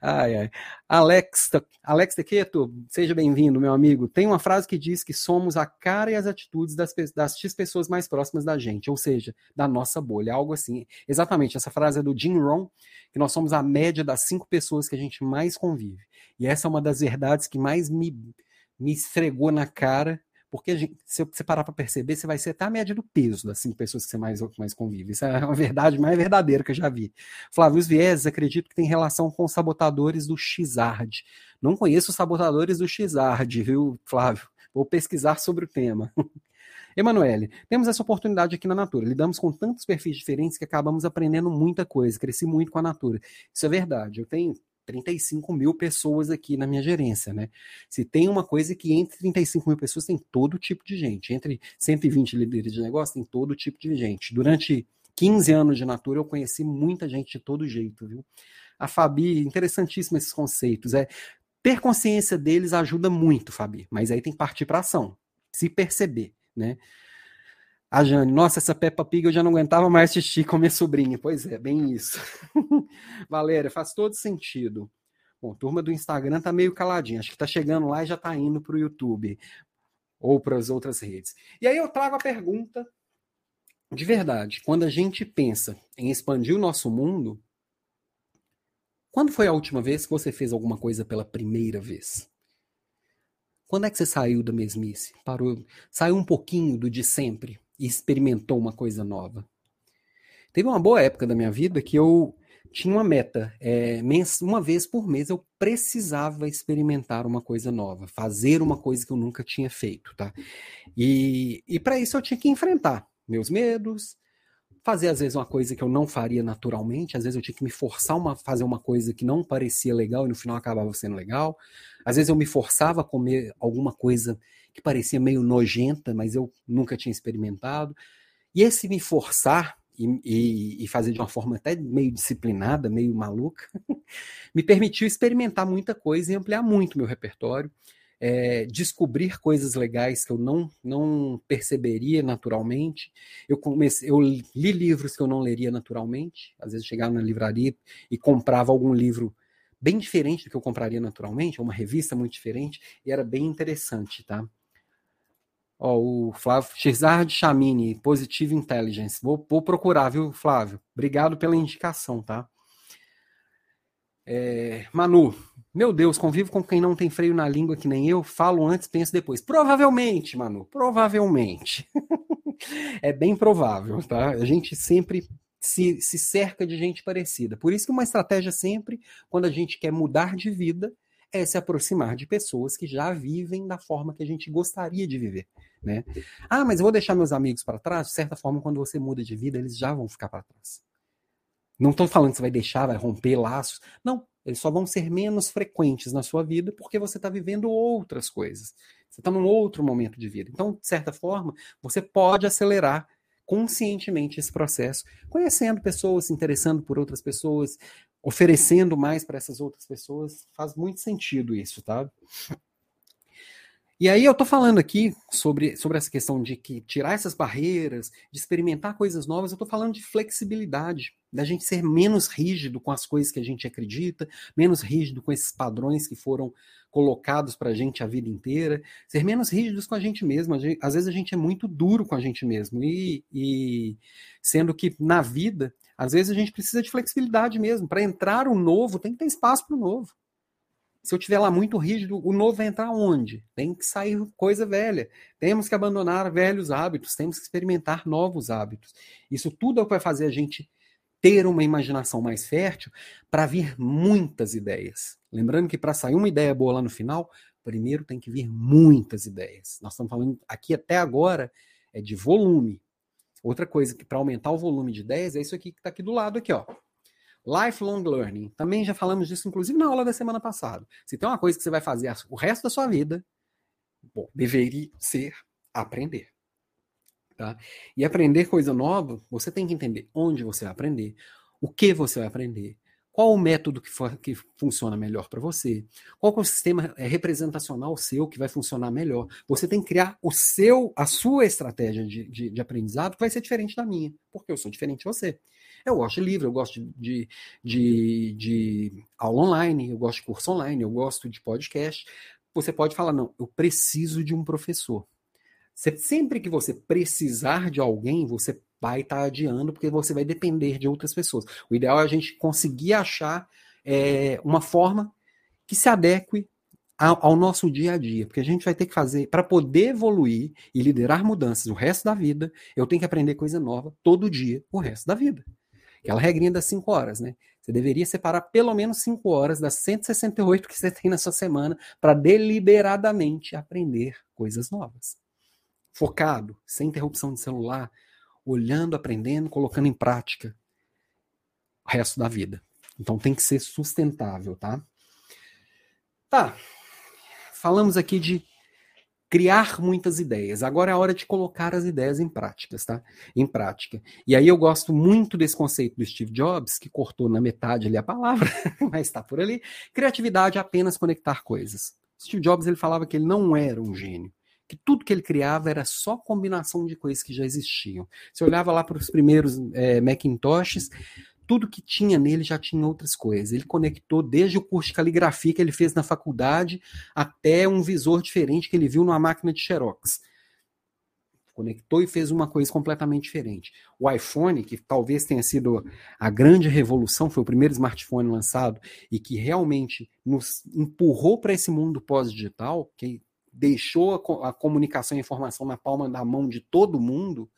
Speaker 1: Ai, ai. Alex, Alex Tequeto, seja bem-vindo, meu amigo. Tem uma frase que diz que somos a cara e as atitudes das, das X pessoas mais próximas da gente, ou seja, da nossa bolha, algo assim. Exatamente, essa frase é do Jim Rohn, que nós somos a média das cinco pessoas que a gente mais convive. E essa é uma das verdades que mais me me esfregou na cara, porque se você parar para perceber, você vai ser até a média do peso das cinco pessoas que você mais, mais convive. Isso é uma verdade mais verdadeira que eu já vi. Flávio, os vieses acredito que tem relação com os sabotadores do Xard. Não conheço os sabotadores do Xard, viu, Flávio? Vou pesquisar sobre o tema. Emanuele, temos essa oportunidade aqui na Natura. Lidamos com tantos perfis diferentes que acabamos aprendendo muita coisa. Cresci muito com a Natura. Isso é verdade. Eu tenho 35 mil pessoas aqui na minha gerência, né? Se tem uma coisa que entre 35 mil pessoas tem todo tipo de gente, entre 120 líderes de negócio tem todo tipo de gente. Durante 15 anos de Natura eu conheci muita gente de todo jeito, viu? A Fabi, interessantíssimo esses conceitos. É ter consciência deles ajuda muito, Fabi, mas aí tem que partir para ação, se perceber, né? A Jane, nossa, essa Peppa Pig eu já não aguentava mais assistir com minha sobrinha. Pois é, bem isso. Valéria, faz todo sentido. Bom, turma do Instagram tá meio caladinha. Acho que tá chegando lá e já tá indo pro YouTube ou para as outras redes. E aí eu trago a pergunta de verdade. Quando a gente pensa em expandir o nosso mundo, quando foi a última vez que você fez alguma coisa pela primeira vez? Quando é que você saiu da mesmice? Parou, saiu um pouquinho do de sempre e experimentou uma coisa nova. Teve uma boa época da minha vida que eu tinha uma meta. É, uma vez por mês eu precisava experimentar uma coisa nova, fazer uma coisa que eu nunca tinha feito, tá? E, e para isso eu tinha que enfrentar meus medos, fazer às vezes uma coisa que eu não faria naturalmente, às vezes eu tinha que me forçar a fazer uma coisa que não parecia legal e no final acabava sendo legal. Às vezes eu me forçava a comer alguma coisa que parecia meio nojenta, mas eu nunca tinha experimentado. E esse me forçar e, e, e, fazer de uma forma até meio disciplinada, meio maluca, me permitiu experimentar muita coisa e ampliar muito meu repertório, é, descobrir coisas legais que eu não, não perceberia naturalmente. Eu, comecei, eu li livros que eu não leria naturalmente, às vezes chegava na livraria e comprava algum livro bem diferente do que eu compraria naturalmente, uma revista muito diferente, e era bem interessante, tá? Ó, o Flávio Xizard Chamini, Positive Intelligence. Vou, vou, procurar, viu, Flávio? Obrigado pela indicação, tá? É, Manu, meu Deus, convivo com quem não tem freio na língua que nem eu, falo antes, penso depois. Provavelmente, Manu, provavelmente. é bem provável, tá? A gente sempre se, se cerca de gente parecida. Por isso que uma estratégia sempre, quando a gente quer mudar de vida, é se aproximar de pessoas que já vivem da forma que a gente gostaria de viver. Né? Ah, mas eu vou deixar meus amigos para trás? De certa forma, quando você muda de vida, eles já vão ficar para trás. Não estou falando que você vai deixar, vai romper laços. Não, eles só vão ser menos frequentes na sua vida porque você está vivendo outras coisas. Você está num outro momento de vida. Então, de certa forma, você pode acelerar conscientemente esse processo, conhecendo pessoas, se interessando por outras pessoas, oferecendo mais para essas outras pessoas. Faz muito sentido isso, tá? E aí eu tô falando aqui sobre, sobre essa questão de que tirar essas barreiras, de experimentar coisas novas, eu tô falando de flexibilidade, da gente ser menos rígido com as coisas que a gente acredita, menos rígido com esses padrões que foram colocados pra gente a vida inteira, ser menos rígidos com a gente mesmo. às vezes a gente é muito duro com a gente mesmo, e, e sendo que na vida, às vezes a gente precisa de flexibilidade mesmo. Para entrar o novo, tem que ter espaço para o novo. Se eu tiver lá muito rígido, o novo vai entrar onde? Tem que sair coisa velha. Temos que abandonar velhos hábitos, temos que experimentar novos hábitos. Isso tudo é o que vai fazer a gente ter uma imaginação mais fértil para vir muitas ideias. Lembrando que para sair uma ideia boa lá no final, primeiro tem que vir muitas ideias. Nós estamos falando aqui até agora é de volume. Outra coisa que para aumentar o volume de ideias é isso aqui que está aqui do lado aqui, ó. Lifelong learning. Também já falamos disso, inclusive, na aula da semana passada. Se tem uma coisa que você vai fazer o resto da sua vida, bom, deveria ser aprender. Tá? E aprender coisa nova, você tem que entender onde você vai aprender, o que você vai aprender, qual o método que, for, que funciona melhor para você, qual é o sistema é, representacional seu que vai funcionar melhor. Você tem que criar o seu, a sua estratégia de, de, de aprendizado que vai ser diferente da minha, porque eu sou diferente de você. Eu gosto de livro, eu gosto de, de, de, aula online, eu gosto de curso online, eu gosto de podcast. Você pode falar, não, eu preciso de um professor. Sempre que você precisar de alguém, você vai estar tá adiando, porque você vai depender de outras pessoas. O ideal é a gente conseguir achar é, uma forma que se adeque ao, ao nosso dia a dia, porque a gente vai ter que fazer, para poder evoluir e liderar mudanças o resto da vida, eu tenho que aprender coisa nova todo dia, o resto da vida. Aquela regrinha das 5 horas, né? Você deveria separar pelo menos 5 horas das 168 que você tem na sua semana para deliberadamente aprender coisas novas. Focado, sem interrupção de celular, olhando, aprendendo, colocando em prática o resto da vida. Então tem que ser sustentável, tá? Tá. Falamos aqui de criar muitas ideias. Agora é a hora de colocar as ideias em práticas, tá? Em prática. E aí eu gosto muito desse conceito do Steve Jobs, que cortou na metade ali a palavra, mas está por ali. Criatividade é apenas conectar coisas. Steve Jobs ele falava que ele não era um gênio, que tudo que ele criava era só combinação de coisas que já existiam. Você olhava lá para os primeiros é, Macintoshes, tudo que tinha nele já tinha outras coisas. Ele conectou desde o curso de caligrafia que ele fez na faculdade até um visor diferente que ele viu numa máquina de Xerox. Conectou e fez uma coisa completamente diferente. O iPhone, que talvez tenha sido a grande revolução, foi o primeiro smartphone lançado e que realmente nos empurrou para esse mundo pós-digital, que deixou a, a comunicação e a informação na palma da mão de todo mundo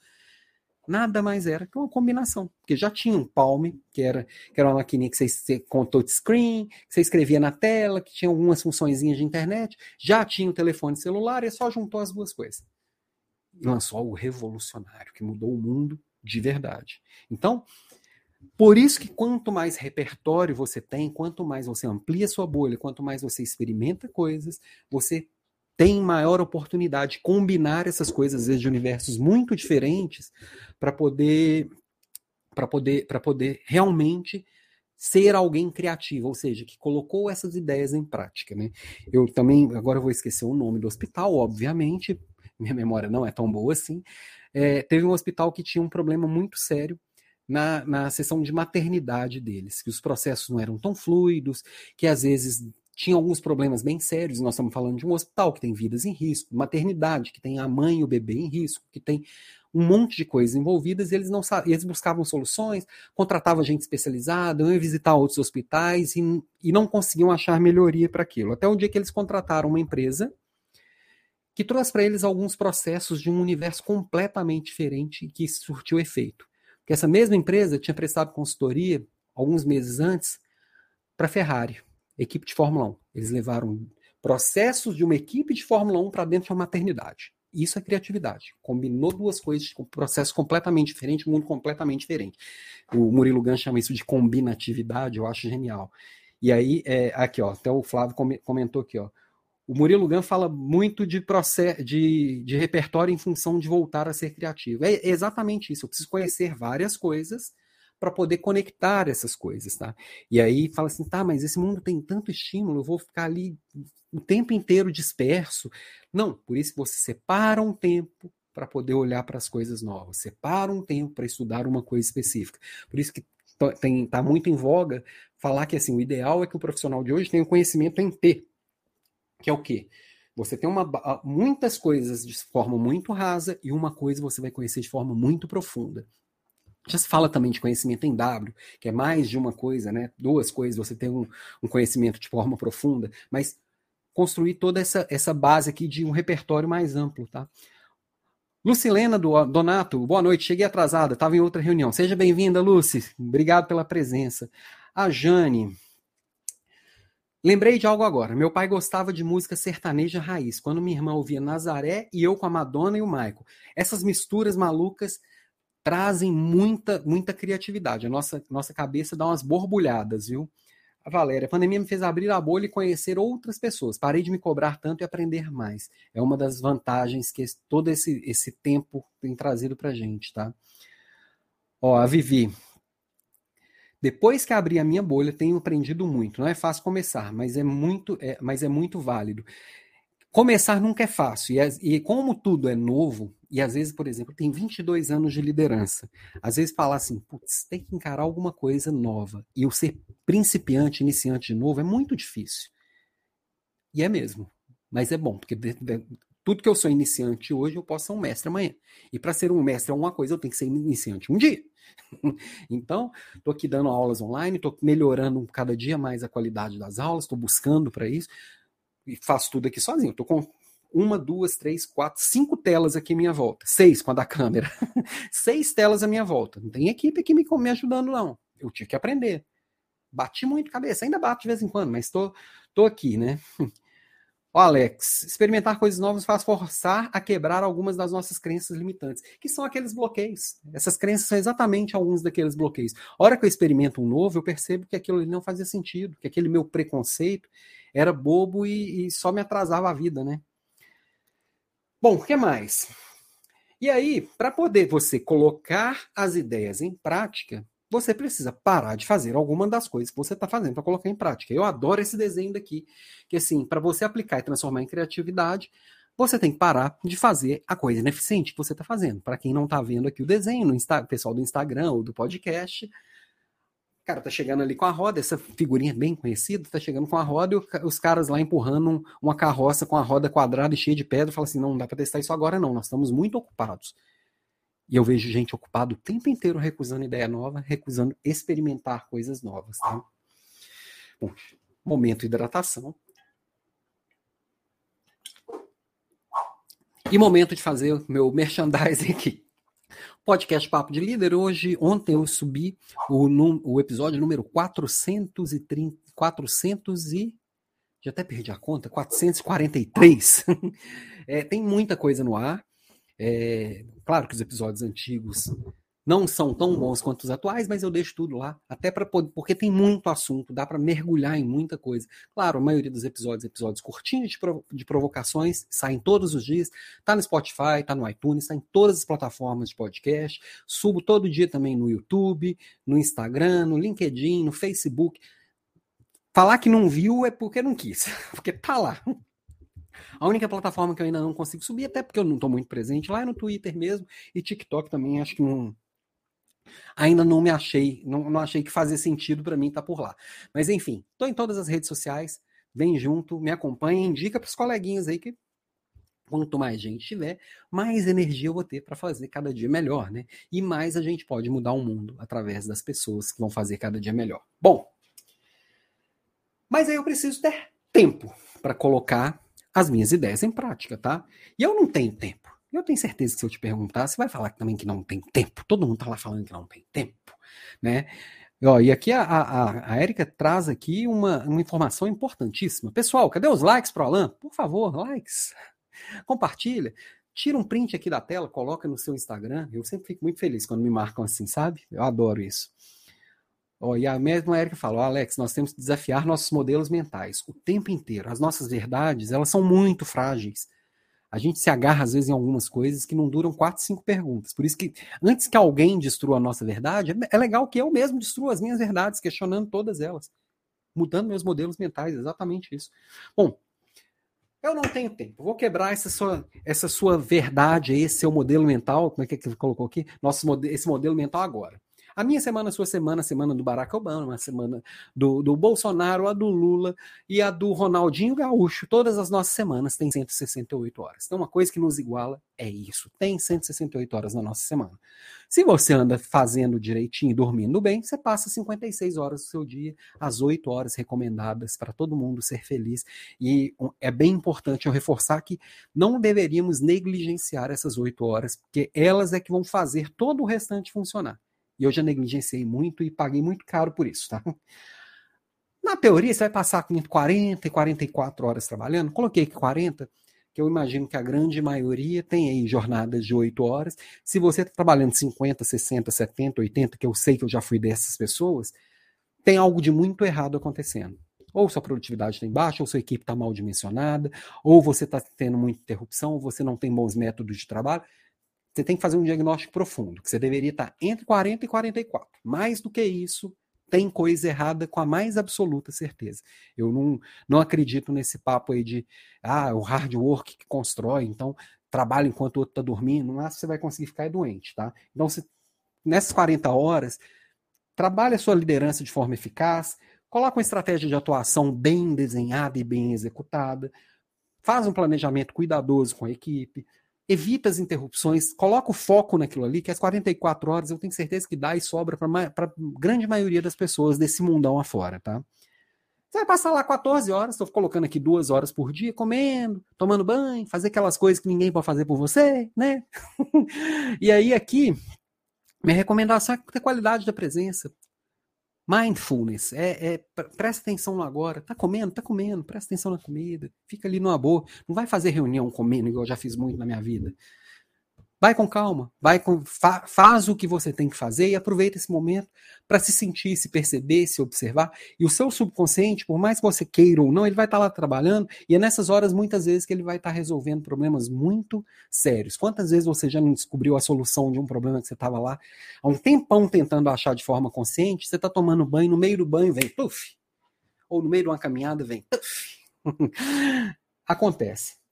Speaker 1: nada mais era que uma combinação. Porque já tinha um Palm, que era, que era uma maquininha que você, com touchscreen, que você escrevia na tela, que tinha algumas funções de internet, já tinha o telefone celular e só juntou as duas coisas. E lançou o revolucionário, que mudou o mundo de verdade. Então, por isso que quanto mais repertório você tem, quanto mais você amplia sua bolha, quanto mais você experimenta coisas, você tem maior oportunidade de combinar essas coisas, às vezes, de universos muito diferentes, para poder, para poder, para poder realmente ser alguém criativo, ou seja, que colocou essas ideias em prática. Né? Eu também, agora eu vou esquecer o nome do hospital, obviamente, minha memória não é tão boa assim. É, teve um hospital que tinha um problema muito sério na, na sessão de maternidade deles, que os processos não eram tão fluidos, que às vezes tinha alguns problemas bem sérios. Nós estamos falando de um hospital que tem vidas em risco, maternidade que tem a mãe e o bebê em risco, que tem um monte de coisas envolvidas. E eles não eles buscavam soluções, contratavam gente especializada, iam visitar outros hospitais e, e não conseguiam achar melhoria para aquilo. Até o dia que eles contrataram uma empresa que trouxe para eles alguns processos de um universo completamente diferente que surtiu efeito. Porque essa mesma empresa tinha prestado consultoria alguns meses antes para Ferrari equipe de Fórmula 1. Eles levaram processos de uma equipe de Fórmula 1 para dentro de uma maternidade. Isso é criatividade. Combinou duas coisas um processo completamente diferente, um mundo completamente diferente. O Murilo Gans chama isso de combinatividade, eu acho genial. E aí, é, aqui, ó, até o Flávio comentou aqui, ó. o Murilo Gun fala muito de, processo, de, de repertório em função de voltar a ser criativo. É exatamente isso. Eu preciso conhecer várias coisas para poder conectar essas coisas, tá? E aí fala assim, tá, mas esse mundo tem tanto estímulo, eu vou ficar ali o tempo inteiro disperso. Não, por isso que você separa um tempo para poder olhar para as coisas novas, separa um tempo para estudar uma coisa específica. Por isso que está muito em voga falar que assim, o ideal é que o profissional de hoje tenha o conhecimento em T, que é o quê? Você tem uma, muitas coisas de forma muito rasa e uma coisa você vai conhecer de forma muito profunda. Já se fala também de conhecimento em W, que é mais de uma coisa, né? Duas coisas, você tem um, um conhecimento de forma profunda, mas construir toda essa, essa base aqui de um repertório mais amplo, tá? Lucilena do Donato, boa noite, cheguei atrasada, estava em outra reunião. Seja bem-vinda, Lucy, obrigado pela presença. A Jane, lembrei de algo agora. Meu pai gostava de música sertaneja raiz, quando minha irmã ouvia Nazaré e eu com a Madonna e o Michael. Essas misturas malucas trazem muita, muita criatividade. A nossa, nossa cabeça dá umas borbulhadas, viu? A Valéria, a pandemia me fez abrir a bolha e conhecer outras pessoas. Parei de me cobrar tanto e aprender mais. É uma das vantagens que todo esse, esse tempo tem trazido pra gente, tá? Ó, a Vivi. Depois que abri a minha bolha, tenho aprendido muito. Não é fácil começar, mas é muito, é, mas é muito válido. Começar nunca é fácil, e, e, como tudo é novo, e às vezes, por exemplo, tem 22 anos de liderança, às vezes falar assim, putz, tem que encarar alguma coisa nova, e o ser principiante, iniciante de novo, é muito difícil. E é mesmo, mas é bom, porque de, de, tudo que eu sou iniciante hoje, eu posso ser um mestre amanhã. E para ser um mestre alguma coisa, eu tenho que ser iniciante um dia. então, estou aqui dando aulas online, estou melhorando cada dia mais a qualidade das aulas, estou buscando para isso e faço tudo aqui sozinho. Estou uma, duas, três, quatro, cinco telas aqui à minha volta. Seis com a da câmera. Seis telas à minha volta. Não tem equipe aqui me, me ajudando, não. Eu tive que aprender. Bati muito cabeça, ainda bato de vez em quando, mas tô, tô aqui, né? Ó, Alex, experimentar coisas novas faz forçar a quebrar algumas das nossas crenças limitantes, que são aqueles bloqueios. Essas crenças são exatamente alguns daqueles bloqueios. A hora que eu experimento um novo, eu percebo que aquilo não fazia sentido, que aquele meu preconceito era bobo e, e só me atrasava a vida, né? Bom, o que mais? E aí, para poder você colocar as ideias em prática, você precisa parar de fazer alguma das coisas que você está fazendo para colocar em prática. Eu adoro esse desenho daqui, que assim, para você aplicar e transformar em criatividade, você tem que parar de fazer a coisa ineficiente que você está fazendo. Para quem não está vendo aqui o desenho, Insta, pessoal do Instagram ou do podcast, cara tá chegando ali com a roda, essa figurinha bem conhecida, tá chegando com a roda e os caras lá empurrando uma carroça com a roda quadrada e cheia de pedra, fala assim, não, não dá para testar isso agora não, nós estamos muito ocupados. E eu vejo gente ocupada o tempo inteiro recusando ideia nova, recusando experimentar coisas novas. Tá? Bom, momento hidratação. E momento de fazer o meu merchandising aqui. Podcast Papo de Líder. Hoje, ontem eu subi o, o episódio número 430, 400 e já até perdi a conta, 443. é, tem muita coisa no ar. É, claro que os episódios antigos não são tão bons quanto os atuais, mas eu deixo tudo lá, até para poder, porque tem muito assunto, dá para mergulhar em muita coisa. Claro, a maioria dos episódios, episódios curtinhos de, de provocações, saem todos os dias, tá no Spotify, tá no iTunes, tá em todas as plataformas de podcast, subo todo dia também no YouTube, no Instagram, no LinkedIn, no Facebook. Falar que não viu é porque não quis, porque tá lá. A única plataforma que eu ainda não consigo subir, até porque eu não estou muito presente lá, é no Twitter mesmo, e TikTok também, acho que não. Ainda não me achei, não, não achei que fazia sentido para mim estar tá por lá. Mas enfim, estou em todas as redes sociais, vem junto, me acompanha, indica para os coleguinhas aí que quanto mais gente tiver, mais energia eu vou ter para fazer cada dia melhor, né? E mais a gente pode mudar o mundo através das pessoas que vão fazer cada dia melhor. Bom, mas aí eu preciso ter tempo para colocar as minhas ideias em prática, tá? E eu não tenho tempo. Eu tenho certeza que se eu te perguntar, você vai falar também que não tem tempo. Todo mundo tá lá falando que não tem tempo, né? Ó, e aqui a, a, a Erika traz aqui uma, uma informação importantíssima. Pessoal, cadê os likes pro Alan? Por favor, likes. Compartilha. Tira um print aqui da tela, coloca no seu Instagram. Eu sempre fico muito feliz quando me marcam assim, sabe? Eu adoro isso. E a mesma Erika falou, Alex, nós temos que desafiar nossos modelos mentais o tempo inteiro. As nossas verdades, elas são muito frágeis. A gente se agarra, às vezes, em algumas coisas que não duram quatro, cinco perguntas. Por isso que, antes que alguém destrua a nossa verdade, é legal que eu mesmo destrua as minhas verdades, questionando todas elas. Mudando meus modelos mentais, exatamente isso. Bom, eu não tenho tempo. Vou quebrar essa sua, essa sua verdade, esse seu modelo mental. Como é que você colocou aqui? Nosso, esse modelo mental agora. A minha semana, a sua semana, a semana do Barack Obama, a semana do, do Bolsonaro, a do Lula e a do Ronaldinho Gaúcho. Todas as nossas semanas têm 168 horas. Então, uma coisa que nos iguala é isso. Tem 168 horas na nossa semana. Se você anda fazendo direitinho e dormindo bem, você passa 56 horas do seu dia, as 8 horas recomendadas para todo mundo ser feliz. E é bem importante eu reforçar que não deveríamos negligenciar essas 8 horas, porque elas é que vão fazer todo o restante funcionar. E eu já negligenciei muito e paguei muito caro por isso, tá? Na teoria, você vai passar 40 e 44 horas trabalhando. Coloquei aqui 40, que eu imagino que a grande maioria tem aí jornadas de 8 horas. Se você está trabalhando 50, 60, 70, 80, que eu sei que eu já fui dessas pessoas, tem algo de muito errado acontecendo. Ou sua produtividade está embaixo, ou sua equipe está mal dimensionada, ou você está tendo muita interrupção, ou você não tem bons métodos de trabalho você tem que fazer um diagnóstico profundo, que você deveria estar entre 40 e 44. Mais do que isso, tem coisa errada com a mais absoluta certeza. Eu não, não acredito nesse papo aí de ah, o hard work que constrói, então trabalha enquanto o outro está dormindo, não acho que você vai conseguir ficar doente, tá? Então, nessas 40 horas, trabalhe a sua liderança de forma eficaz, coloca uma estratégia de atuação bem desenhada e bem executada, faz um planejamento cuidadoso com a equipe, evita as interrupções, coloca o foco naquilo ali, que as 44 horas eu tenho certeza que dá e sobra para a grande maioria das pessoas desse mundão afora, tá? Você vai passar lá 14 horas, estou colocando aqui duas horas por dia, comendo, tomando banho, fazer aquelas coisas que ninguém pode fazer por você, né? e aí aqui, minha recomendação é ter qualidade da presença. Mindfulness, é, é, presta atenção no agora. Tá comendo? Tá comendo, presta atenção na comida. Fica ali numa boa. Não vai fazer reunião comendo, igual eu já fiz muito na minha vida. Vai com calma, vai com, fa, faz o que você tem que fazer e aproveita esse momento para se sentir, se perceber, se observar. E o seu subconsciente, por mais que você queira ou não, ele vai estar tá lá trabalhando e é nessas horas muitas vezes que ele vai estar tá resolvendo problemas muito sérios. Quantas vezes você já não descobriu a solução de um problema que você estava lá há um tempão tentando achar de forma consciente? Você está tomando banho, no meio do banho vem puf, ou no meio de uma caminhada vem puf. Acontece.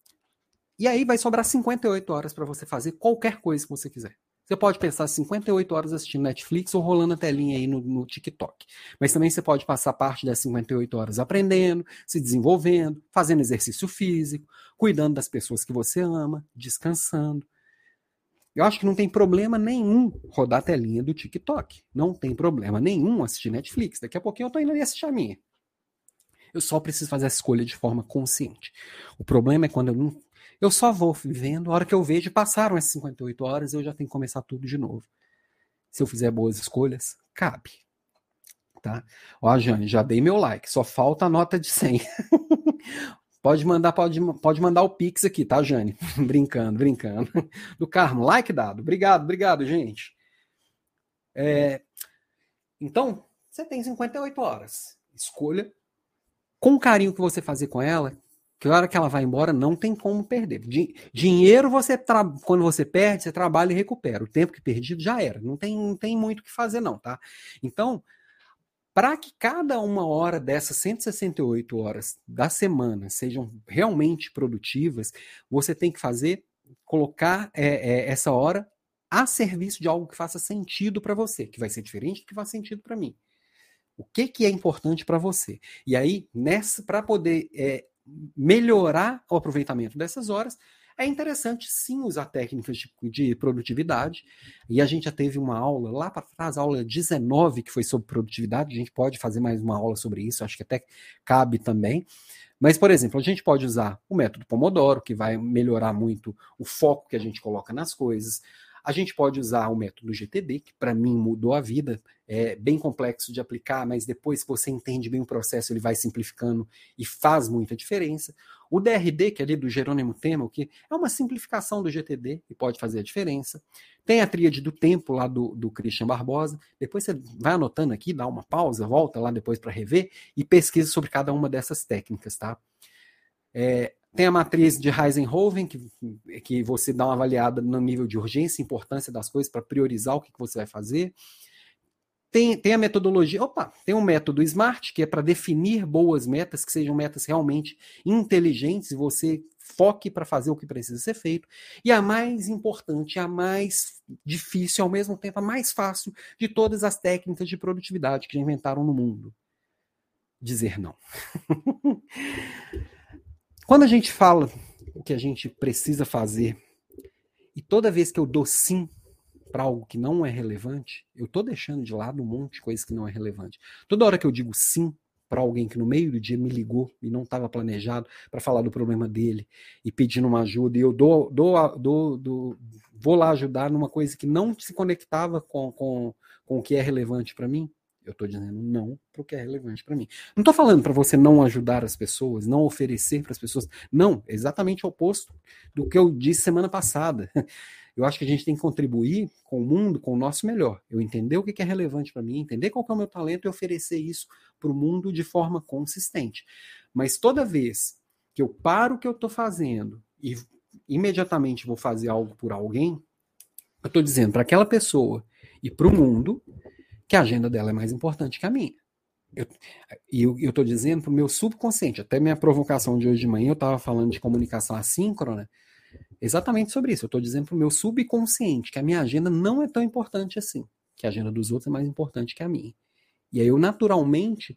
Speaker 1: E aí vai sobrar 58 horas para você fazer qualquer coisa que você quiser. Você pode pensar 58 horas assistindo Netflix ou rolando a telinha aí no, no, TikTok. Mas também você pode passar parte das 58 horas aprendendo, se desenvolvendo, fazendo exercício físico, cuidando das pessoas que você ama, descansando. Eu acho que não tem problema nenhum rodar a telinha do TikTok. Não tem problema nenhum assistir Netflix. Daqui a pouquinho eu tô indo ali assistir a minha. Eu só preciso fazer essa escolha de forma consciente. O problema é quando eu não eu só vou vivendo, a hora que eu vejo, passaram essas 58 horas, eu já tenho que começar tudo de novo. Se eu fizer boas escolhas, cabe. Tá? Ó, Jane, já dei meu like, só falta a nota de 100. pode mandar, pode, pode mandar o Pix aqui, tá, Jane? brincando, brincando. Do Carmo, like dado. Obrigado, obrigado, gente. É, então, você tem 58 horas. Escolha com o carinho que você fazer com ela, que hora que ela vai embora não tem como perder. dinheiro você quando você perde, você trabalha e recupera. O tempo que perdido já era. Não tem, não tem muito o que fazer não, tá? Então, para que cada uma hora dessas 168 horas da semana sejam realmente produtivas, você tem que fazer, colocar é, é, essa hora a serviço de algo que faça sentido para você, que vai ser diferente do que faz sentido para mim. O que, que é importante para você? E aí, nessa, para poder é, melhorar o aproveitamento dessas horas, é interessante sim usar técnicas de, de, produtividade. E a gente já teve uma aula lá para trás, aula 19, que foi sobre produtividade. A gente pode fazer mais uma aula sobre isso, acho que até cabe também. Mas, por exemplo, a gente pode usar o método Pomodoro, que vai melhorar muito o foco que a gente coloca nas coisas. A gente pode usar o método GTD, que para mim mudou a vida, é bem complexo de aplicar, mas depois que você entende bem o processo, ele vai simplificando e faz muita diferença. O DRD, que é ali do Jerônimo Temel, que é uma simplificação do GTD e pode fazer a diferença. Tem a tríade do tempo lá do, do Christian Barbosa. Depois você vai anotando aqui, dá uma pausa, volta lá depois para rever e pesquisa sobre cada uma dessas técnicas, tá? É, tem a matriz de Heisenhoven, que, que você dá uma avaliada no nível de urgência e importância das coisas para priorizar o que, que você vai fazer. Tem, tem a metodologia, opa, tem um método SMART, que é para definir boas metas, que sejam metas realmente inteligentes e você foque para fazer o que precisa ser feito. E a mais importante, a mais difícil, ao mesmo tempo, a mais fácil de todas as técnicas de produtividade que já inventaram no mundo: dizer não. Quando a gente fala o que a gente precisa fazer, e toda vez que eu dou sim para algo que não é relevante, eu estou deixando de lado um monte de coisa que não é relevante. Toda hora que eu digo sim para alguém que no meio do dia me ligou e não estava planejado para falar do problema dele e pedindo uma ajuda, e eu dou, dou, dou, dou, vou lá ajudar numa coisa que não se conectava com, com, com o que é relevante para mim, eu estou dizendo não para o que é relevante para mim. Não estou falando para você não ajudar as pessoas, não oferecer para as pessoas. Não, exatamente o oposto do que eu disse semana passada. Eu acho que a gente tem que contribuir com o mundo, com o nosso melhor. Eu entender o que é relevante para mim, entender qual é o meu talento e oferecer isso para o mundo de forma consistente. Mas toda vez que eu paro o que eu estou fazendo e imediatamente vou fazer algo por alguém, eu estou dizendo para aquela pessoa e para o mundo que a agenda dela é mais importante que a minha. E eu estou dizendo para o meu subconsciente, até minha provocação de hoje de manhã, eu estava falando de comunicação assíncrona, exatamente sobre isso. Eu estou dizendo para o meu subconsciente que a minha agenda não é tão importante assim, que a agenda dos outros é mais importante que a minha. E aí eu, naturalmente,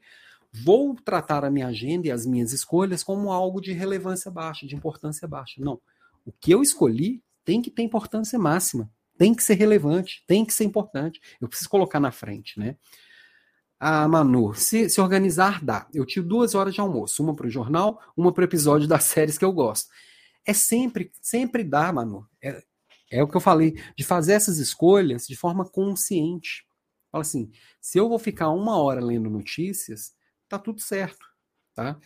Speaker 1: vou tratar a minha agenda e as minhas escolhas como algo de relevância baixa, de importância baixa. Não. O que eu escolhi tem que ter importância máxima tem que ser relevante, tem que ser importante. Eu preciso colocar na frente, né? Ah, Manu, se, se organizar dá. Eu tiro duas horas de almoço, uma para o jornal, uma para o episódio das séries que eu gosto. É sempre, sempre dá, Manu. É, é o que eu falei, de fazer essas escolhas de forma consciente. Fala assim, se eu vou ficar uma hora lendo notícias, tá tudo certo. Tá?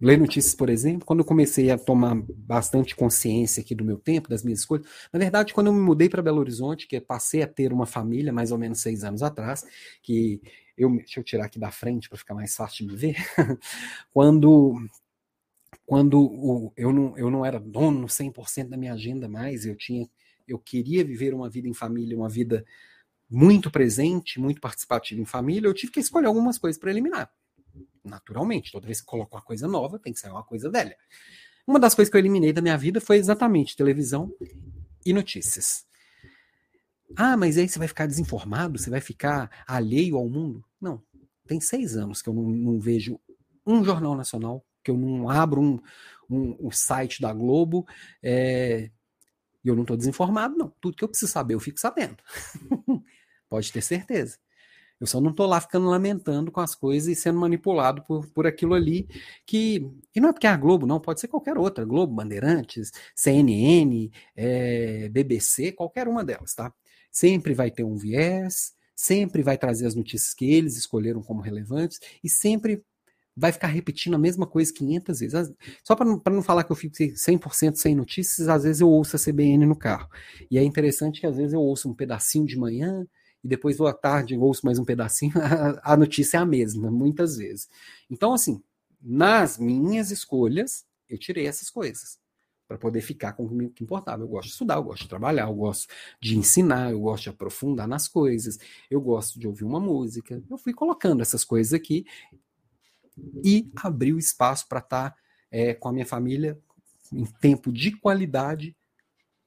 Speaker 1: Ler notícias, por exemplo, quando eu comecei a tomar bastante consciência aqui do meu tempo, das minhas escolhas, na verdade, quando eu me mudei para Belo Horizonte, que passei a ter uma família mais ou menos seis anos atrás, que eu, deixa eu tirar aqui da frente para ficar mais fácil de me ver, quando quando o, eu, não, eu não era dono 100% da minha agenda mais, eu tinha eu queria viver uma vida em família, uma vida muito presente, muito participativa em família, eu tive que escolher algumas coisas para eliminar naturalmente. Toda vez que coloco uma coisa nova, tem que sair uma coisa velha. Uma das coisas que eu eliminei da minha vida foi exatamente televisão e notícias. Ah, mas aí você vai ficar desinformado? Você vai ficar alheio ao mundo? Não. Tem seis anos que eu não, não vejo um jornal nacional, que eu não abro um, um, um site da Globo. É, e eu não estou desinformado, não. Tudo que eu preciso saber, eu fico sabendo. Pode ter certeza. Eu só não estou lá ficando lamentando com as coisas e sendo manipulado por, por aquilo ali que. E não é porque é a Globo, não, pode ser qualquer outra. Globo, Bandeirantes, CNN, é, BBC, qualquer uma delas, tá? Sempre vai ter um viés, sempre vai trazer as notícias que eles escolheram como relevantes e sempre vai ficar repetindo a mesma coisa 500 vezes. Só para não, não falar que eu fico 100% sem notícias, às vezes eu ouço a CBN no carro. E é interessante que às vezes eu ouço um pedacinho de manhã, e depois à tarde ouço mais um pedacinho, a notícia é a mesma, muitas vezes. Então, assim, nas minhas escolhas, eu tirei essas coisas para poder ficar com o que importava. Eu gosto de estudar, eu gosto de trabalhar, eu gosto de ensinar, eu gosto de aprofundar nas coisas, eu gosto de ouvir uma música. Eu fui colocando essas coisas aqui e abri o espaço para estar tá, é, com a minha família em tempo de qualidade,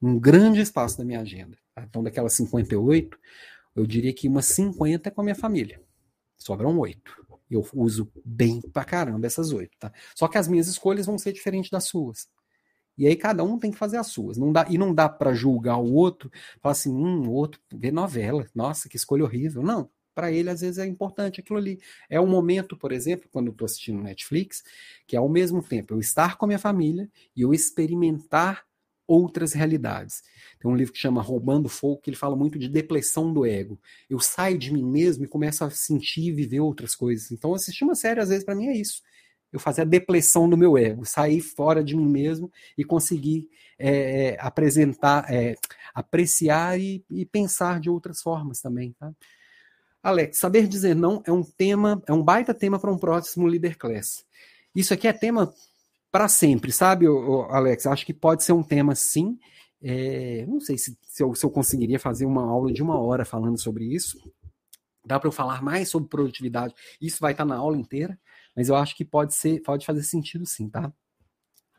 Speaker 1: um grande espaço da minha agenda. Então, daquelas 58, eu diria que umas 50 é com a minha família. Sobram oito. Eu uso bem pra caramba essas oito, tá? Só que as minhas escolhas vão ser diferentes das suas. E aí cada um tem que fazer as suas. Não dá, e não dá para julgar o outro, falar assim, hum, o outro vê novela, nossa, que escolha horrível. Não, para ele às vezes é importante aquilo ali. É um momento, por exemplo, quando eu estou assistindo Netflix, que é ao mesmo tempo eu estar com a minha família e eu experimentar outras realidades. Tem um livro que chama Roubando Fogo, que ele fala muito de depressão do ego. Eu saio de mim mesmo e começo a sentir e viver outras coisas. Então, assistir uma série, às vezes, para mim é isso. Eu fazer a depressão do meu ego, sair fora de mim mesmo e conseguir é, apresentar, é, apreciar e, e, pensar de outras formas também. Tá? Alex, saber dizer não é um tema, é um baita tema para um próximo Leader Class. Isso aqui é tema para sempre, sabe, Alex? Acho que pode ser um tema sim. É, não sei se, se, eu, se, eu, conseguiria fazer uma aula de uma hora falando sobre isso. Dá para eu falar mais sobre produtividade. Isso vai estar na aula inteira, mas eu acho que pode ser, pode fazer sentido sim, tá?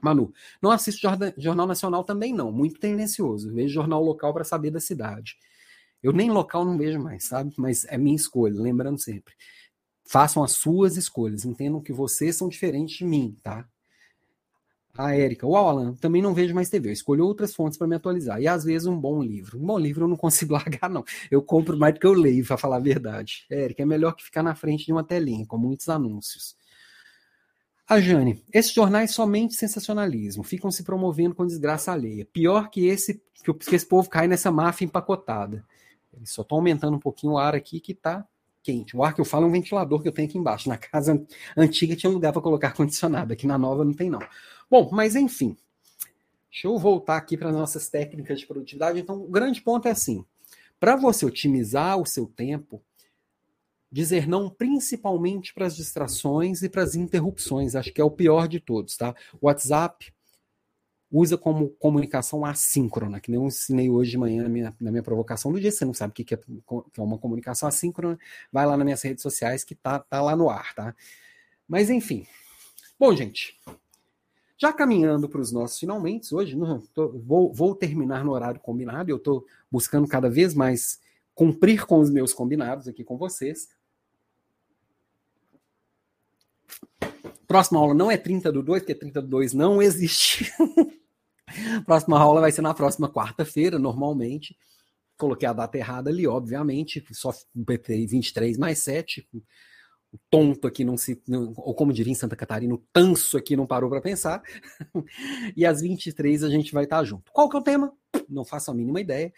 Speaker 1: Manu, não assisto Jornal Nacional também não, muito tendencioso. Vejo jornal local para saber da cidade. Eu nem local não vejo mais, sabe? Mas é minha escolha, lembrando sempre. Façam as suas escolhas, entendam que vocês são diferentes de mim, tá? A Érica, uau, Alan, também não vejo mais TV. Eu escolho outras fontes para me atualizar. E às vezes um bom livro. Um bom livro eu não consigo largar, não. Eu compro mais do que eu leio, para falar a verdade. Érica, é melhor que ficar na frente de uma telinha, com muitos anúncios. A Jane, esses jornais somente sensacionalismo, ficam se promovendo com desgraça alheia. Pior que esse que esse povo cai nessa máfia empacotada. Eles só estão aumentando um pouquinho o ar aqui que está quente. O ar que eu falo é um ventilador que eu tenho aqui embaixo. Na casa antiga tinha lugar para colocar ar-condicionado, aqui na nova não tem não. Bom, mas enfim. Deixa eu voltar aqui para nossas técnicas de produtividade. Então, o grande ponto é assim: para você otimizar o seu tempo, dizer não principalmente para as distrações e para as interrupções. Acho que é o pior de todos, tá? WhatsApp usa como comunicação assíncrona, que nem eu ensinei hoje de manhã na minha, na minha provocação do dia. Você não sabe o que é, que é uma comunicação assíncrona, vai lá nas minhas redes sociais que tá, tá lá no ar, tá? Mas enfim. Bom, gente, já caminhando para os nossos finalmente, hoje não, tô, vou, vou terminar no horário combinado, eu estou buscando cada vez mais cumprir com os meus combinados aqui com vocês. Próxima aula não é 30 do 2, porque 30 do 2 não existe. próxima aula vai ser na próxima quarta-feira, normalmente. Coloquei a data errada ali, obviamente, só 23 mais 7. Tonto aqui não se. Não, ou como diria em Santa Catarina, o tanso aqui não parou para pensar. e às 23 a gente vai estar junto. Qual que é o tema? Não faço a mínima ideia.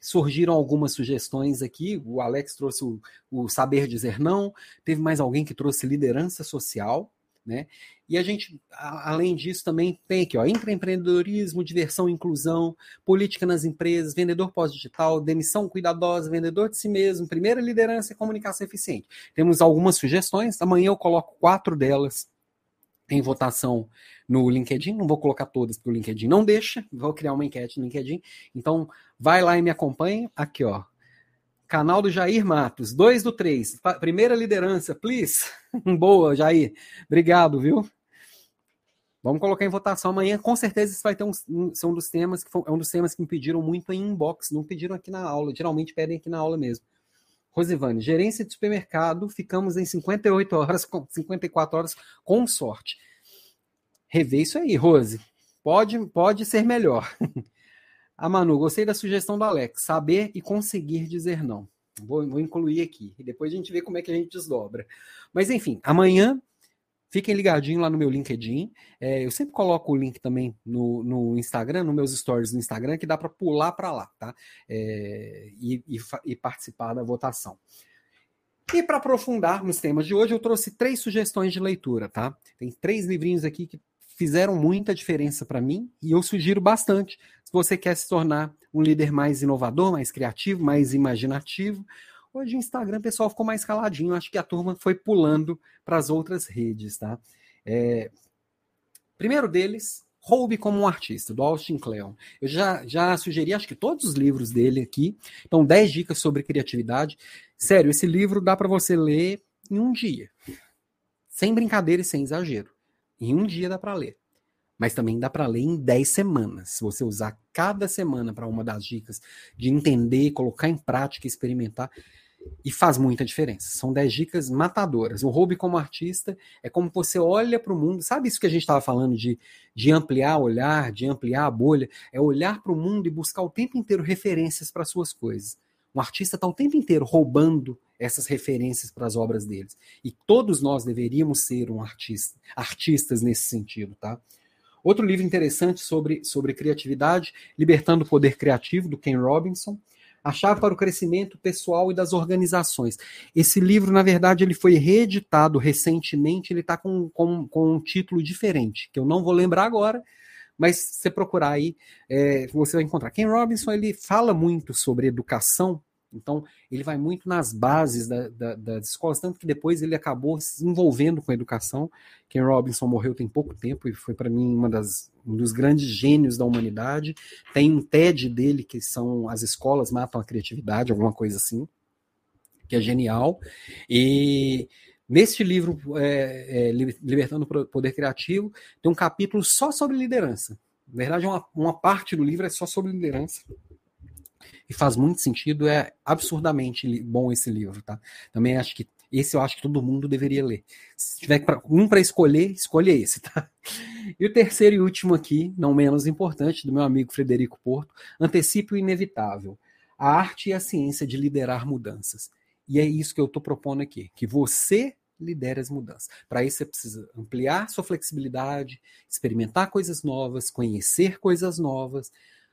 Speaker 1: Surgiram algumas sugestões aqui. O Alex trouxe o, o saber dizer não. Teve mais alguém que trouxe liderança social. Né? E a gente, além disso, também tem aqui, ó, intraempreendedorismo, diversão, inclusão, política nas empresas, vendedor pós-digital, demissão cuidadosa, vendedor de si mesmo, primeira liderança e comunicação eficiente. Temos algumas sugestões, amanhã eu coloco quatro delas em votação no LinkedIn, não vou colocar todas porque o LinkedIn não deixa, vou criar uma enquete no LinkedIn. Então, vai lá e me acompanhe. Aqui, ó, Canal do Jair Matos, 2 do 3. Primeira liderança, please. Boa, Jair. Obrigado, viu? Vamos colocar em votação amanhã. Com certeza isso vai ter um, um, são dos temas que foi, é um dos temas que me pediram muito em inbox, não pediram aqui na aula, geralmente pedem aqui na aula mesmo. Rosivane, gerência de supermercado, ficamos em 58 horas, 54 horas com sorte. Rever isso aí, Rose. Pode, pode ser melhor. A Manu, gostei da sugestão do Alex. Saber e conseguir dizer não. Vou, vou incluir aqui. E depois a gente vê como é que a gente desdobra. Mas enfim, amanhã Fiquem ligadinhos lá no meu LinkedIn. É, eu sempre coloco o link também no, no Instagram, nos meus stories no Instagram, que dá para pular para lá, tá? É, e, e, e, participar da votação. E para aprofundar nos temas de hoje, eu trouxe três sugestões de leitura, tá? Tem três livrinhos aqui que fizeram muita diferença para mim e eu sugiro bastante. Se você quer se tornar um líder mais inovador, mais criativo, mais imaginativo, hoje o Instagram, pessoal, ficou mais caladinho. Acho que a turma foi pulando para as outras redes, tá? É... Primeiro deles, Roube como um artista, do Austin Kleon. Eu já, já sugeri, acho que todos os livros dele aqui. Então, 10 dicas sobre criatividade. Sério, esse livro dá para você ler em um dia. Sem brincadeira e sem exagero. Em um dia dá para ler. Mas também dá para ler em 10 semanas. Se você usar cada semana para uma das dicas de entender, colocar em prática, experimentar, e faz muita diferença. São 10 dicas matadoras. O hobby como artista é como você olha para o mundo. Sabe isso que a gente estava falando de, de ampliar o olhar, de ampliar a bolha? É olhar para o mundo e buscar o tempo inteiro referências para suas coisas. Um artista está o tempo inteiro roubando essas referências para as obras deles. E todos nós deveríamos ser um artista, artistas nesse sentido, tá? Outro livro interessante sobre, sobre criatividade, Libertando o Poder Criativo, do Ken Robinson. A chave para o crescimento pessoal e das organizações. Esse livro, na verdade, ele foi reeditado recentemente, ele está com, com, com um título diferente, que eu não vou lembrar agora, mas se você procurar aí, é, você vai encontrar. Ken Robinson ele fala muito sobre educação então, ele vai muito nas bases da, da, das escolas, tanto que depois ele acabou se envolvendo com a educação. Ken Robinson morreu tem pouco tempo e foi, para mim, uma das, um dos grandes gênios da humanidade. Tem um TED dele, que são As Escolas Matam a Criatividade, alguma coisa assim, que é genial. E neste livro, é, é, Libertando o Poder Criativo, tem um capítulo só sobre liderança. Na verdade, uma, uma parte do livro é só sobre liderança e faz muito sentido, é absurdamente bom esse livro, tá? Também acho que esse eu acho que todo mundo deveria ler. Se tiver pra, um para escolher, escolha esse, tá? E o terceiro e último aqui, não menos importante, do meu amigo Frederico Porto, Antecipe o Inevitável. A arte e a ciência de liderar mudanças. E é isso que eu estou propondo aqui, que você lidere as mudanças. Para isso você precisa ampliar sua flexibilidade, experimentar coisas novas, conhecer coisas novas,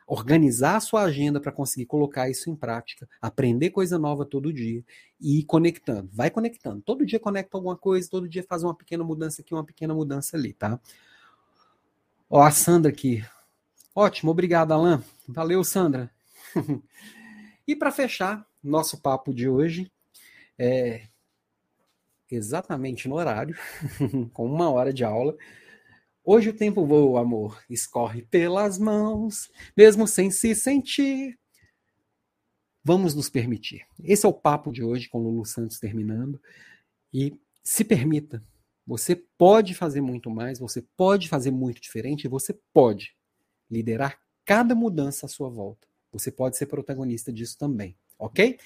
Speaker 1: organizar a sua agenda para conseguir colocar isso em prática, aprender coisa nova todo dia e ir conectando. Vai conectando. Todo dia conecta alguma coisa, todo dia faz uma pequena mudança aqui, uma pequena mudança ali, tá? Ó, a Sandra aqui. Ótimo, obrigado, Alan. Valeu, Sandra. e para fechar nosso papo de hoje, é exatamente no horário, com uma hora de aula, Hoje o tempo voa, amor, escorre pelas mãos, mesmo sem se sentir. Vamos nos permitir. Esse é o papo de hoje com o Lulu Santos terminando. E se permita. Você pode fazer muito mais, você pode fazer muito diferente, você pode liderar cada mudança à sua volta. Você pode ser protagonista disso também, ok?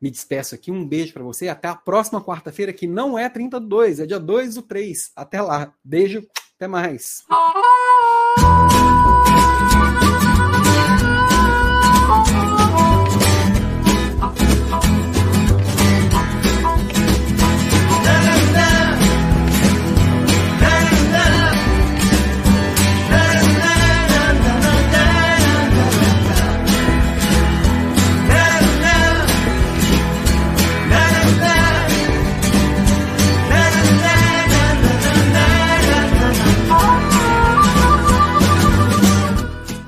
Speaker 1: Me despeço aqui, um beijo para você. Até a próxima quarta-feira, que não é 32, é dia 2 do 3. Até lá. Beijo, até mais.